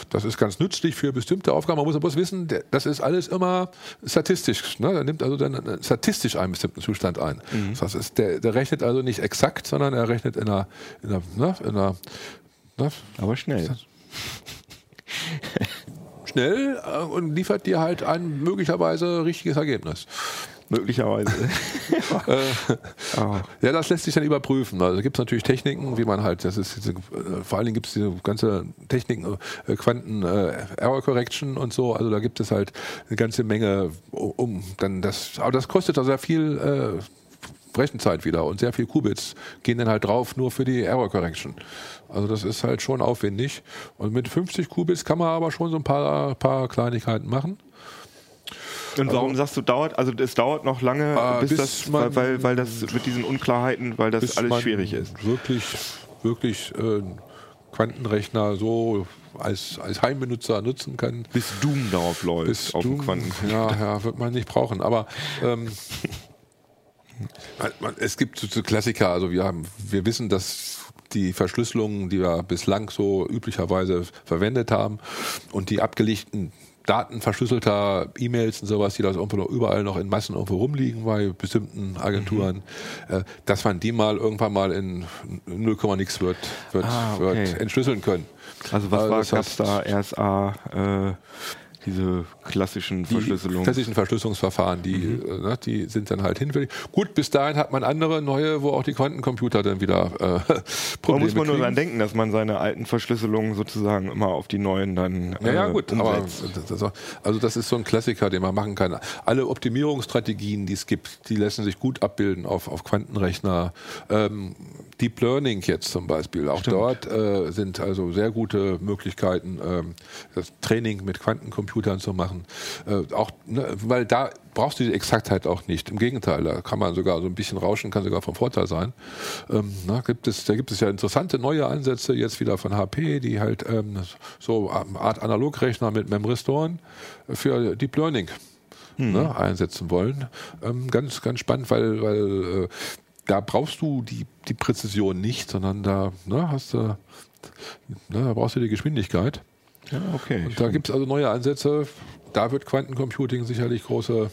Das ist ganz nützlich für bestimmte Aufgaben. Man muss aber wissen, das ist alles immer statistisch. Ne? Er nimmt also dann äh, statistisch einen bestimmten Zustand ein. Das heißt, der, der rechnet also nicht exakt, sondern er rechnet in einer, in einer, ne? in einer ne? Aber schnell. *laughs* schnell äh, und liefert dir halt ein möglicherweise richtiges Ergebnis. Möglicherweise. Ah. *laughs* Ja, das lässt sich dann überprüfen. Also gibt es natürlich Techniken, wie man halt, das ist diese, äh, vor allen Dingen gibt es diese ganze Techniken, äh, Quanten äh, Error Correction und so. Also da gibt es halt eine ganze Menge, um dann das, aber das kostet also sehr viel äh, Rechenzeit wieder und sehr viel Qubits gehen dann halt drauf nur für die Error Correction. Also das ist halt schon aufwendig. Und mit 50 Qubits kann man aber schon so ein paar, paar Kleinigkeiten machen. Und warum sagst du dauert? Also es dauert noch lange, Ah, bis, bis das, man- weil, weil das mit diesen Unklarheiten, weil das alles schwierig ist. Wirklich, wirklich äh, Quantenrechner so als, als Heimbenutzer nutzen kann. Bis Doom darauf läuft, Bis auf dem Doom- Quanten. Ja, ja, wird man nicht brauchen. Aber ähm, *laughs* es gibt so, so Klassiker. Also wir haben, wir wissen, dass die Verschlüsselungen, die wir bislang so üblicherweise verwendet haben und die abgelegten Daten verschlüsselter E-Mails und sowas, die da irgendwo noch überall noch in Massen irgendwo rumliegen bei bestimmten Agenturen, Mhm. äh, dass man die mal irgendwann mal in 0, nix wird, wird, Ah, okay. wird entschlüsseln können. Also was Also war, heißt- da RSA, äh, diese klassischen die Verschlüsselungen. klassischen Verschlüsselungsverfahren, die, Mhm. äh, ne, die sind dann halt hinfällig. Gut, bis dahin hat man andere neue, wo auch die Quantencomputer dann wieder äh, Da *laughs* Probleme muss man nur kriegen. dran denken, dass man seine alten Verschlüsselungen sozusagen immer auf die neuen dann Ja, ja, äh, gut, aber umsetzt. das, das, also das ist so ein Klassiker, den man machen kann. Alle Optimierungsstrategien, die es gibt, die lassen sich gut abbilden auf, auf Quantenrechner. Ähm, Deep Learning jetzt zum Beispiel, auch dort äh, sind also sehr gute Möglichkeiten, ähm, das Training mit Quantencomputern zu machen. Äh, auch, ne, weil da brauchst du die Exaktheit auch nicht. Im Gegenteil, da kann man sogar so ein bisschen rauschen, kann sogar vom Vorteil sein. Ähm, na, gibt es, da gibt es ja interessante neue Ansätze jetzt wieder von HP, die halt ähm, so eine Art Analogrechner mit Memristoren für Deep Learning ne, einsetzen wollen. Ähm, ganz, ganz spannend, weil, weil äh, da brauchst du die, die Präzision nicht, sondern da ne, hast du, ne, da brauchst du die Geschwindigkeit. ja, okay. Und da gibt es also neue Ansätze. Da wird Quantencomputing sicherlich große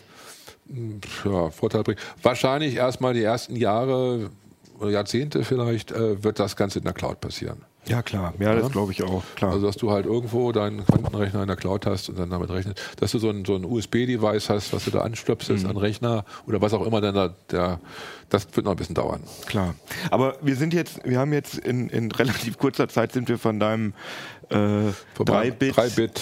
mh, ja, Vorteile bringen. Wahrscheinlich erstmal die ersten Jahre oder Jahrzehnte vielleicht äh, wird das Ganze in der Cloud passieren. Ja, klar. Ja, das glaube ich auch. Klar. Also, dass du halt irgendwo deinen Quantenrechner in der Cloud hast und dann damit rechnest, dass du so ein, so ein USB-Device hast, was du da anstöpselst an Rechner oder was auch immer dann da, der, das wird noch ein bisschen dauern. Klar. Aber wir sind jetzt, wir haben jetzt in, in *laughs* relativ kurzer Zeit sind wir von deinem äh, Vorbei- 3-Bit 3-Bit,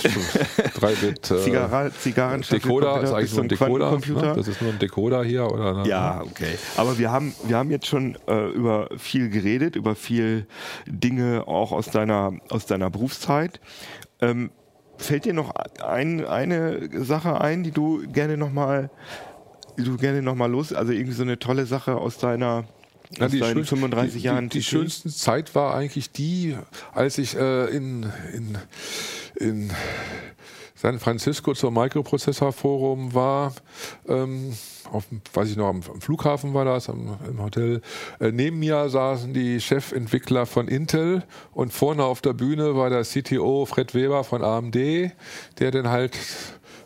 3-Bit äh, Zigarra Zigarren Decoder, ist eigentlich nur ein Decoder. Ne? Das ist nur ein Decoder hier oder? ne? Ja, okay. Aber wir haben, wir haben jetzt schon äh, über viel geredet, über viel Dinge auch aus deiner, aus deiner Berufszeit. Ähm, fällt dir noch ein, eine Sache ein, die du gerne nochmal, die du gerne noch mal los, also irgendwie so eine tolle Sache aus deiner, Ja, deinen schön- 35 die, Jahren Die, die schönste Zeit war eigentlich die, als ich äh, in, in, in San Francisco zum Microprozessor-Forum war. Ähm, auf, dem- weiß ich noch, am, am Flughafen war das, am, im Hotel. Äh, neben mir saßen die Chefentwickler von Intel und vorne auf der Bühne war der CTO Fred Weber von AMD, der dann halt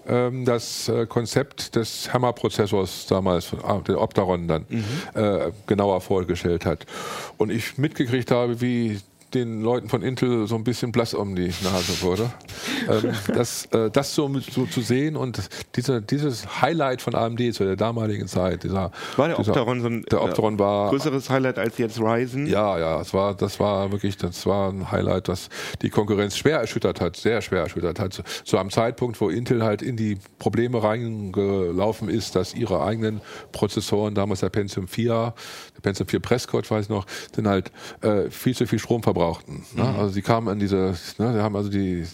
das äh, Konzept des Hammer-Prozessors damals, ah, der Opteron dann, äh, genauer vorgestellt hat. Und ich mitgekriegt habe, wie den Leuten von Intel so ein bisschen blass um die Nase wurde. ähm, das, äh, das so, so zu sehen und diese, dieses Highlight von AMD zu der damaligen Zeit, dieser, War der dieser, Opteron so ein der Opteron war größeres Highlight als jetzt Ryzen? ja, ja, es war, das war wirklich, das war ein Highlight, das die Konkurrenz schwer erschüttert hat, sehr schwer erschüttert hat. Zu, zu einem Zeitpunkt, wo Intel halt in die Probleme reingelaufen ist, dass ihre eigenen Prozessoren, damals der Pentium 4, der Pentium 4 Prescott, weiß ich noch, dann halt äh, viel zu viel Strom verbrauchten. Ne? Also sie kamen an diese, ne, sie haben also die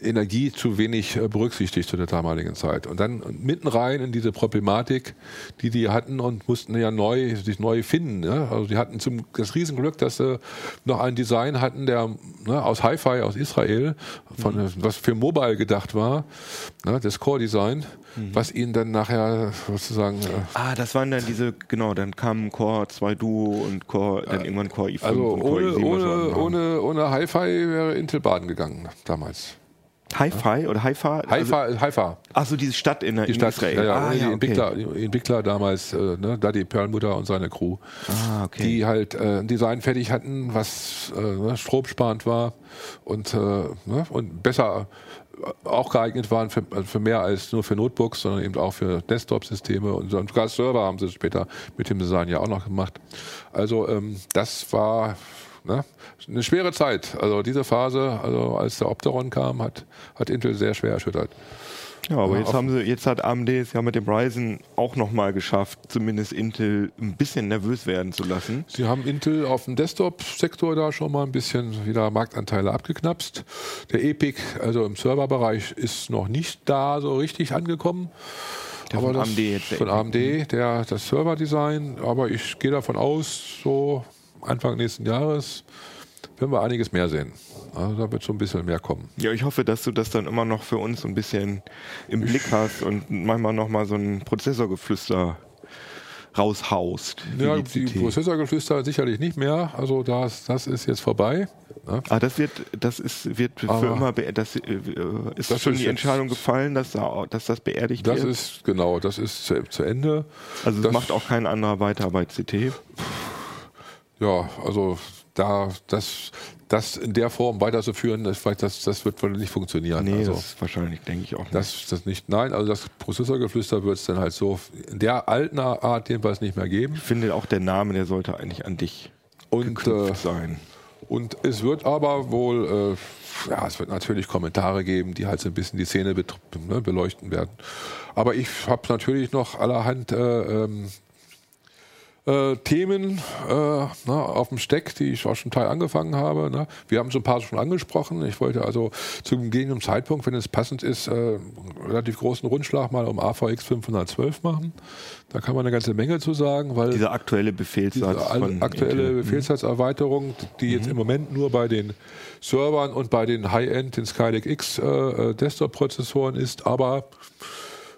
Energie zu wenig äh, berücksichtigt zu der damaligen Zeit. Und dann mitten rein in diese Problematik, die die hatten und mussten ja neu, sich neu finden. Ne? Also die hatten zum, das Riesenglück, dass sie noch ein Design hatten, der ne, aus Hi-Fi, aus Israel, von, was für Mobile gedacht war, ne, das Core-Design, was ihnen dann nachher sozusagen äh, Ah, das waren dann diese, genau, dann kamen Core 2 Duo und Core, dann irgendwann Core i5 also und Core ohne, i7 und so ohne, angefangen. ohne, ohne Hi-Fi wäre Intel baden gegangen damals. Hi-Fi oder Hi-Fi? Hi-Fi, Hi-Fi. Ach so, diese Stadt in, Die in Stadt, Israel. ja, ja, ah, die ja, okay. Entwickler, die Entwickler damals, äh, ne, Daddy Perlmutter und seine Crew, Ah, okay. die halt äh, ein Design fertig hatten, was äh, ne, stromsparend war und, äh, ne, und besser äh, auch geeignet waren für, also für mehr als nur für Notebooks, sondern eben auch für Desktop-Systeme und so- und sogar Server haben sie später mit dem Design ja auch noch gemacht. Also ähm, das war ne, eine schwere Zeit. Also diese Phase, also als der Opteron kam, hat, hat Intel sehr schwer erschüttert. Ja, aber Ja, jetzt haben sie, jetzt hat AMD es ja mit dem Ryzen auch nochmal geschafft, zumindest Intel ein bisschen nervös werden zu lassen. Sie haben Intel auf dem Desktop-Sektor da schon mal ein bisschen wieder Marktanteile abgeknapst. Der EPIC, also im Serverbereich, ist noch nicht da so richtig angekommen. Der von AMD jetzt, der Von. AMD, der, das Serverdesign. Aber ich gehe davon aus, so Anfang nächsten Jahres werden wir einiges mehr sehen. Also da wird so ein bisschen mehr kommen. Ja, ich hoffe, dass du das dann immer noch für uns ein bisschen im Blick hast und manchmal nochmal so ein Prozessorgeflüster raushaust. Ja, die die. Prozessorgeflüster sicherlich nicht mehr. Also das, das ist jetzt vorbei. Ja. Ah, das wird, das ist, wird für Aber immer, das, äh, ist das schon ist die Entscheidung gefallen, dass, da, dass das beerdigt Das wird. ist genau, das ist zu, zu Ende. also das- macht auch kein anderer weiter bei CT. Ja, also da das das in der Form weiterzuführen, das, das, das wird wohl nicht funktionieren. Nee, also, das wahrscheinlich, denke ich auch nicht. das, das nicht, nein, also das Prozessorgeflüster wird es dann halt so in der alten Art jedenfalls nicht mehr geben. ich finde auch der Name, der sollte eigentlich an dich Und, äh, sein. Und es wird aber wohl, äh, ja, es wird natürlich Kommentare geben, die halt so ein bisschen die Szene ne, beleuchten werden. Aber ich habe natürlich noch allerhand äh, ähm, äh, Themen äh, ne, auf dem Steck, die ich auch schon Teil angefangen habe. Ne. Wir haben so ein paar schon angesprochen. Ich wollte also zum gegebenen Zeitpunkt, wenn es passend ist, äh, einen relativ großen Rundschlag mal um AVX 512 machen. Da kann man eine ganze Menge zu sagen, weil Dieser aktuelle Befehlssatz diese aktuelle Intel. Befehlssatzerweiterung, die jetzt im Moment nur bei den Servern und bei den High-End, den Skylake X äh, äh, Desktop-Prozessoren ist, aber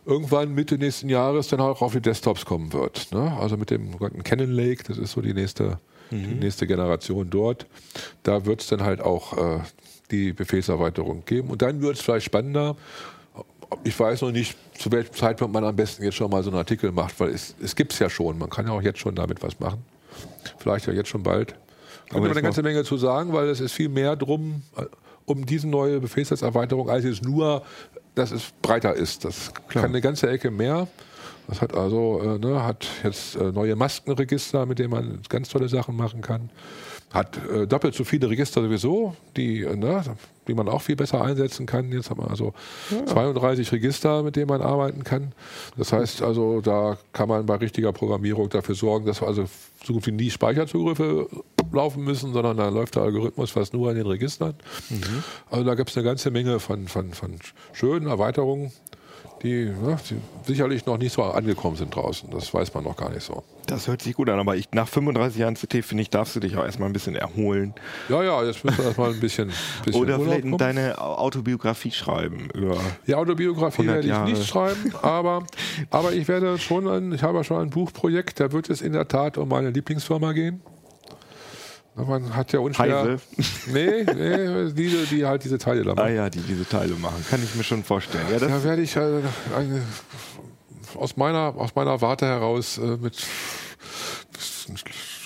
irgendwann Mitte nächsten Jahres dann auch auf die Desktops kommen wird. Ne? Also mit dem sogenannten Cannon Lake, das ist so die nächste, die nächste Generation dort. Da wird es dann halt auch äh, die Befehlserweiterung geben. Und dann wird es vielleicht spannender. Ich weiß noch nicht, zu welchem Zeitpunkt man am besten jetzt schon mal so einen Artikel macht, weil es, es gibt es ja schon. Man kann ja auch jetzt schon damit was machen. Vielleicht ja jetzt schon bald. Kann Aber man eine jetzt ganze Menge zu sagen, weil es ist viel mehr drum, äh, um diese neue Befehlssatzerweiterung, als es nur, dass es breiter ist. Das Klar. kann eine ganze Ecke mehr. Das hat also äh, ne, hat jetzt äh, neue Maskenregister, mit denen man ganz tolle Sachen machen kann. Hat äh, doppelt so viele Register sowieso, die, äh, ne, die man auch viel besser einsetzen kann. Jetzt hat man also 32 Register, mit denen man arbeiten kann. Das heißt also, da kann man bei richtiger Programmierung dafür sorgen, dass also so gut wie nie Speicherzugriffe laufen müssen, sondern da läuft der Algorithmus fast nur an den Registern. Also da gibt es eine ganze Menge von, von, von schönen Erweiterungen, die, ne, die sicherlich noch nicht so angekommen sind draußen. Das weiß man noch gar nicht so. Das hört sich gut an, aber ich, nach 35 Jahren CT, finde ich, darfst du dich auch erstmal ein bisschen erholen. Ja, ja, jetzt müssen wir erstmal ein bisschen, bisschen Oder Urlaub vielleicht kommen. deine Autobiografie schreiben über. Die Autobiografie 100 werde ich nicht schreiben, *laughs* aber, aber ich werde schon ein, ich habe schon ein Buchprojekt, da wird es in der Tat um meine Lieblingsfirma gehen. Man hat ja unschwer. *laughs* Nee, nee, die, die halt diese Teile da Ah machen. ja, die diese Teile machen. Kann ich mir schon vorstellen. Ja, das, Da werde ich äh, eine, aus, meiner, aus meiner Warte heraus äh, mit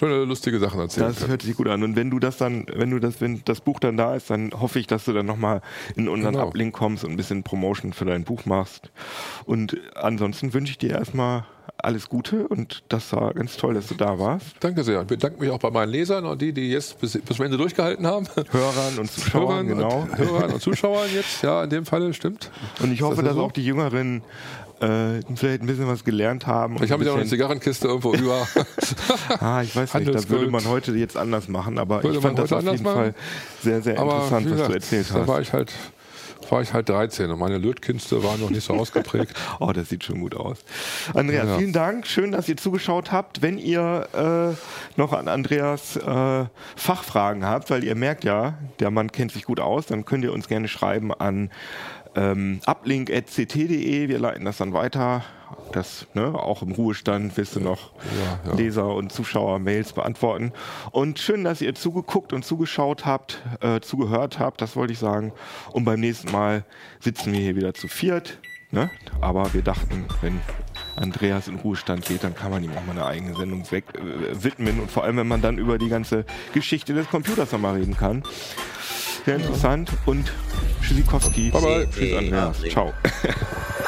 schöne, lustige Sachen erzählen das können. hört sich gut an. Und wenn du das dann, wenn du das, wenn das Buch dann da ist, dann hoffe ich, dass du dann nochmal in unseren Genau. Ablink kommst und ein bisschen Promotion für dein Buch machst. Und ansonsten wünsche ich dir erstmal alles Gute und das war ganz toll, dass du da warst. Danke sehr. Ich bedanke mich auch bei meinen Lesern und die, die jetzt bis, bis zum Ende durchgehalten haben. Hörern und Zuschauern, Hörern, genau. und, Hörern und Zuschauern jetzt, ja, in dem Falle stimmt. Und ich hoffe, das dass so? auch die Jüngeren äh, vielleicht ein bisschen was gelernt haben. Ich habe ja noch eine Zigarrenkiste irgendwo über. *laughs* Ah, ich weiß nicht, da Handelsgold. würde man heute jetzt anders machen, aber Würde ich fand das auf jeden machen? Fall sehr, sehr Aber interessant, wie was du gesagt, erzählt da war hast. ich halt war ich halt 13 und meine Lötkünste waren noch nicht so ausgeprägt. *laughs* Oh, das sieht schon gut aus. Andreas, Ja. vielen Dank. Schön, dass ihr zugeschaut habt. Wenn ihr äh, noch an Andreas äh, Fachfragen habt, weil ihr merkt ja, der Mann kennt sich gut aus, dann könnt ihr uns gerne schreiben an ähm, uplink.ct.de. Wir leiten das dann weiter. Das, ne, auch im Ruhestand wirst du noch Ja, ja. Leser und Zuschauer Mails beantworten. Und schön, dass ihr zugeguckt und zugeschaut habt, äh, zugehört habt, das wollte ich sagen. Und beim nächsten Mal sitzen wir hier wieder zu viert. Ne? Aber wir dachten, wenn Andreas in Ruhestand geht, dann kann man ihm auch mal eine eigene Sendung weg, äh, widmen. Und vor allem, wenn man dann über die ganze Geschichte des Computers nochmal reden kann. Sehr interessant. Und Tschüssikowski. Bye, bye. Tschüss, Andreas. Ciao. *laughs*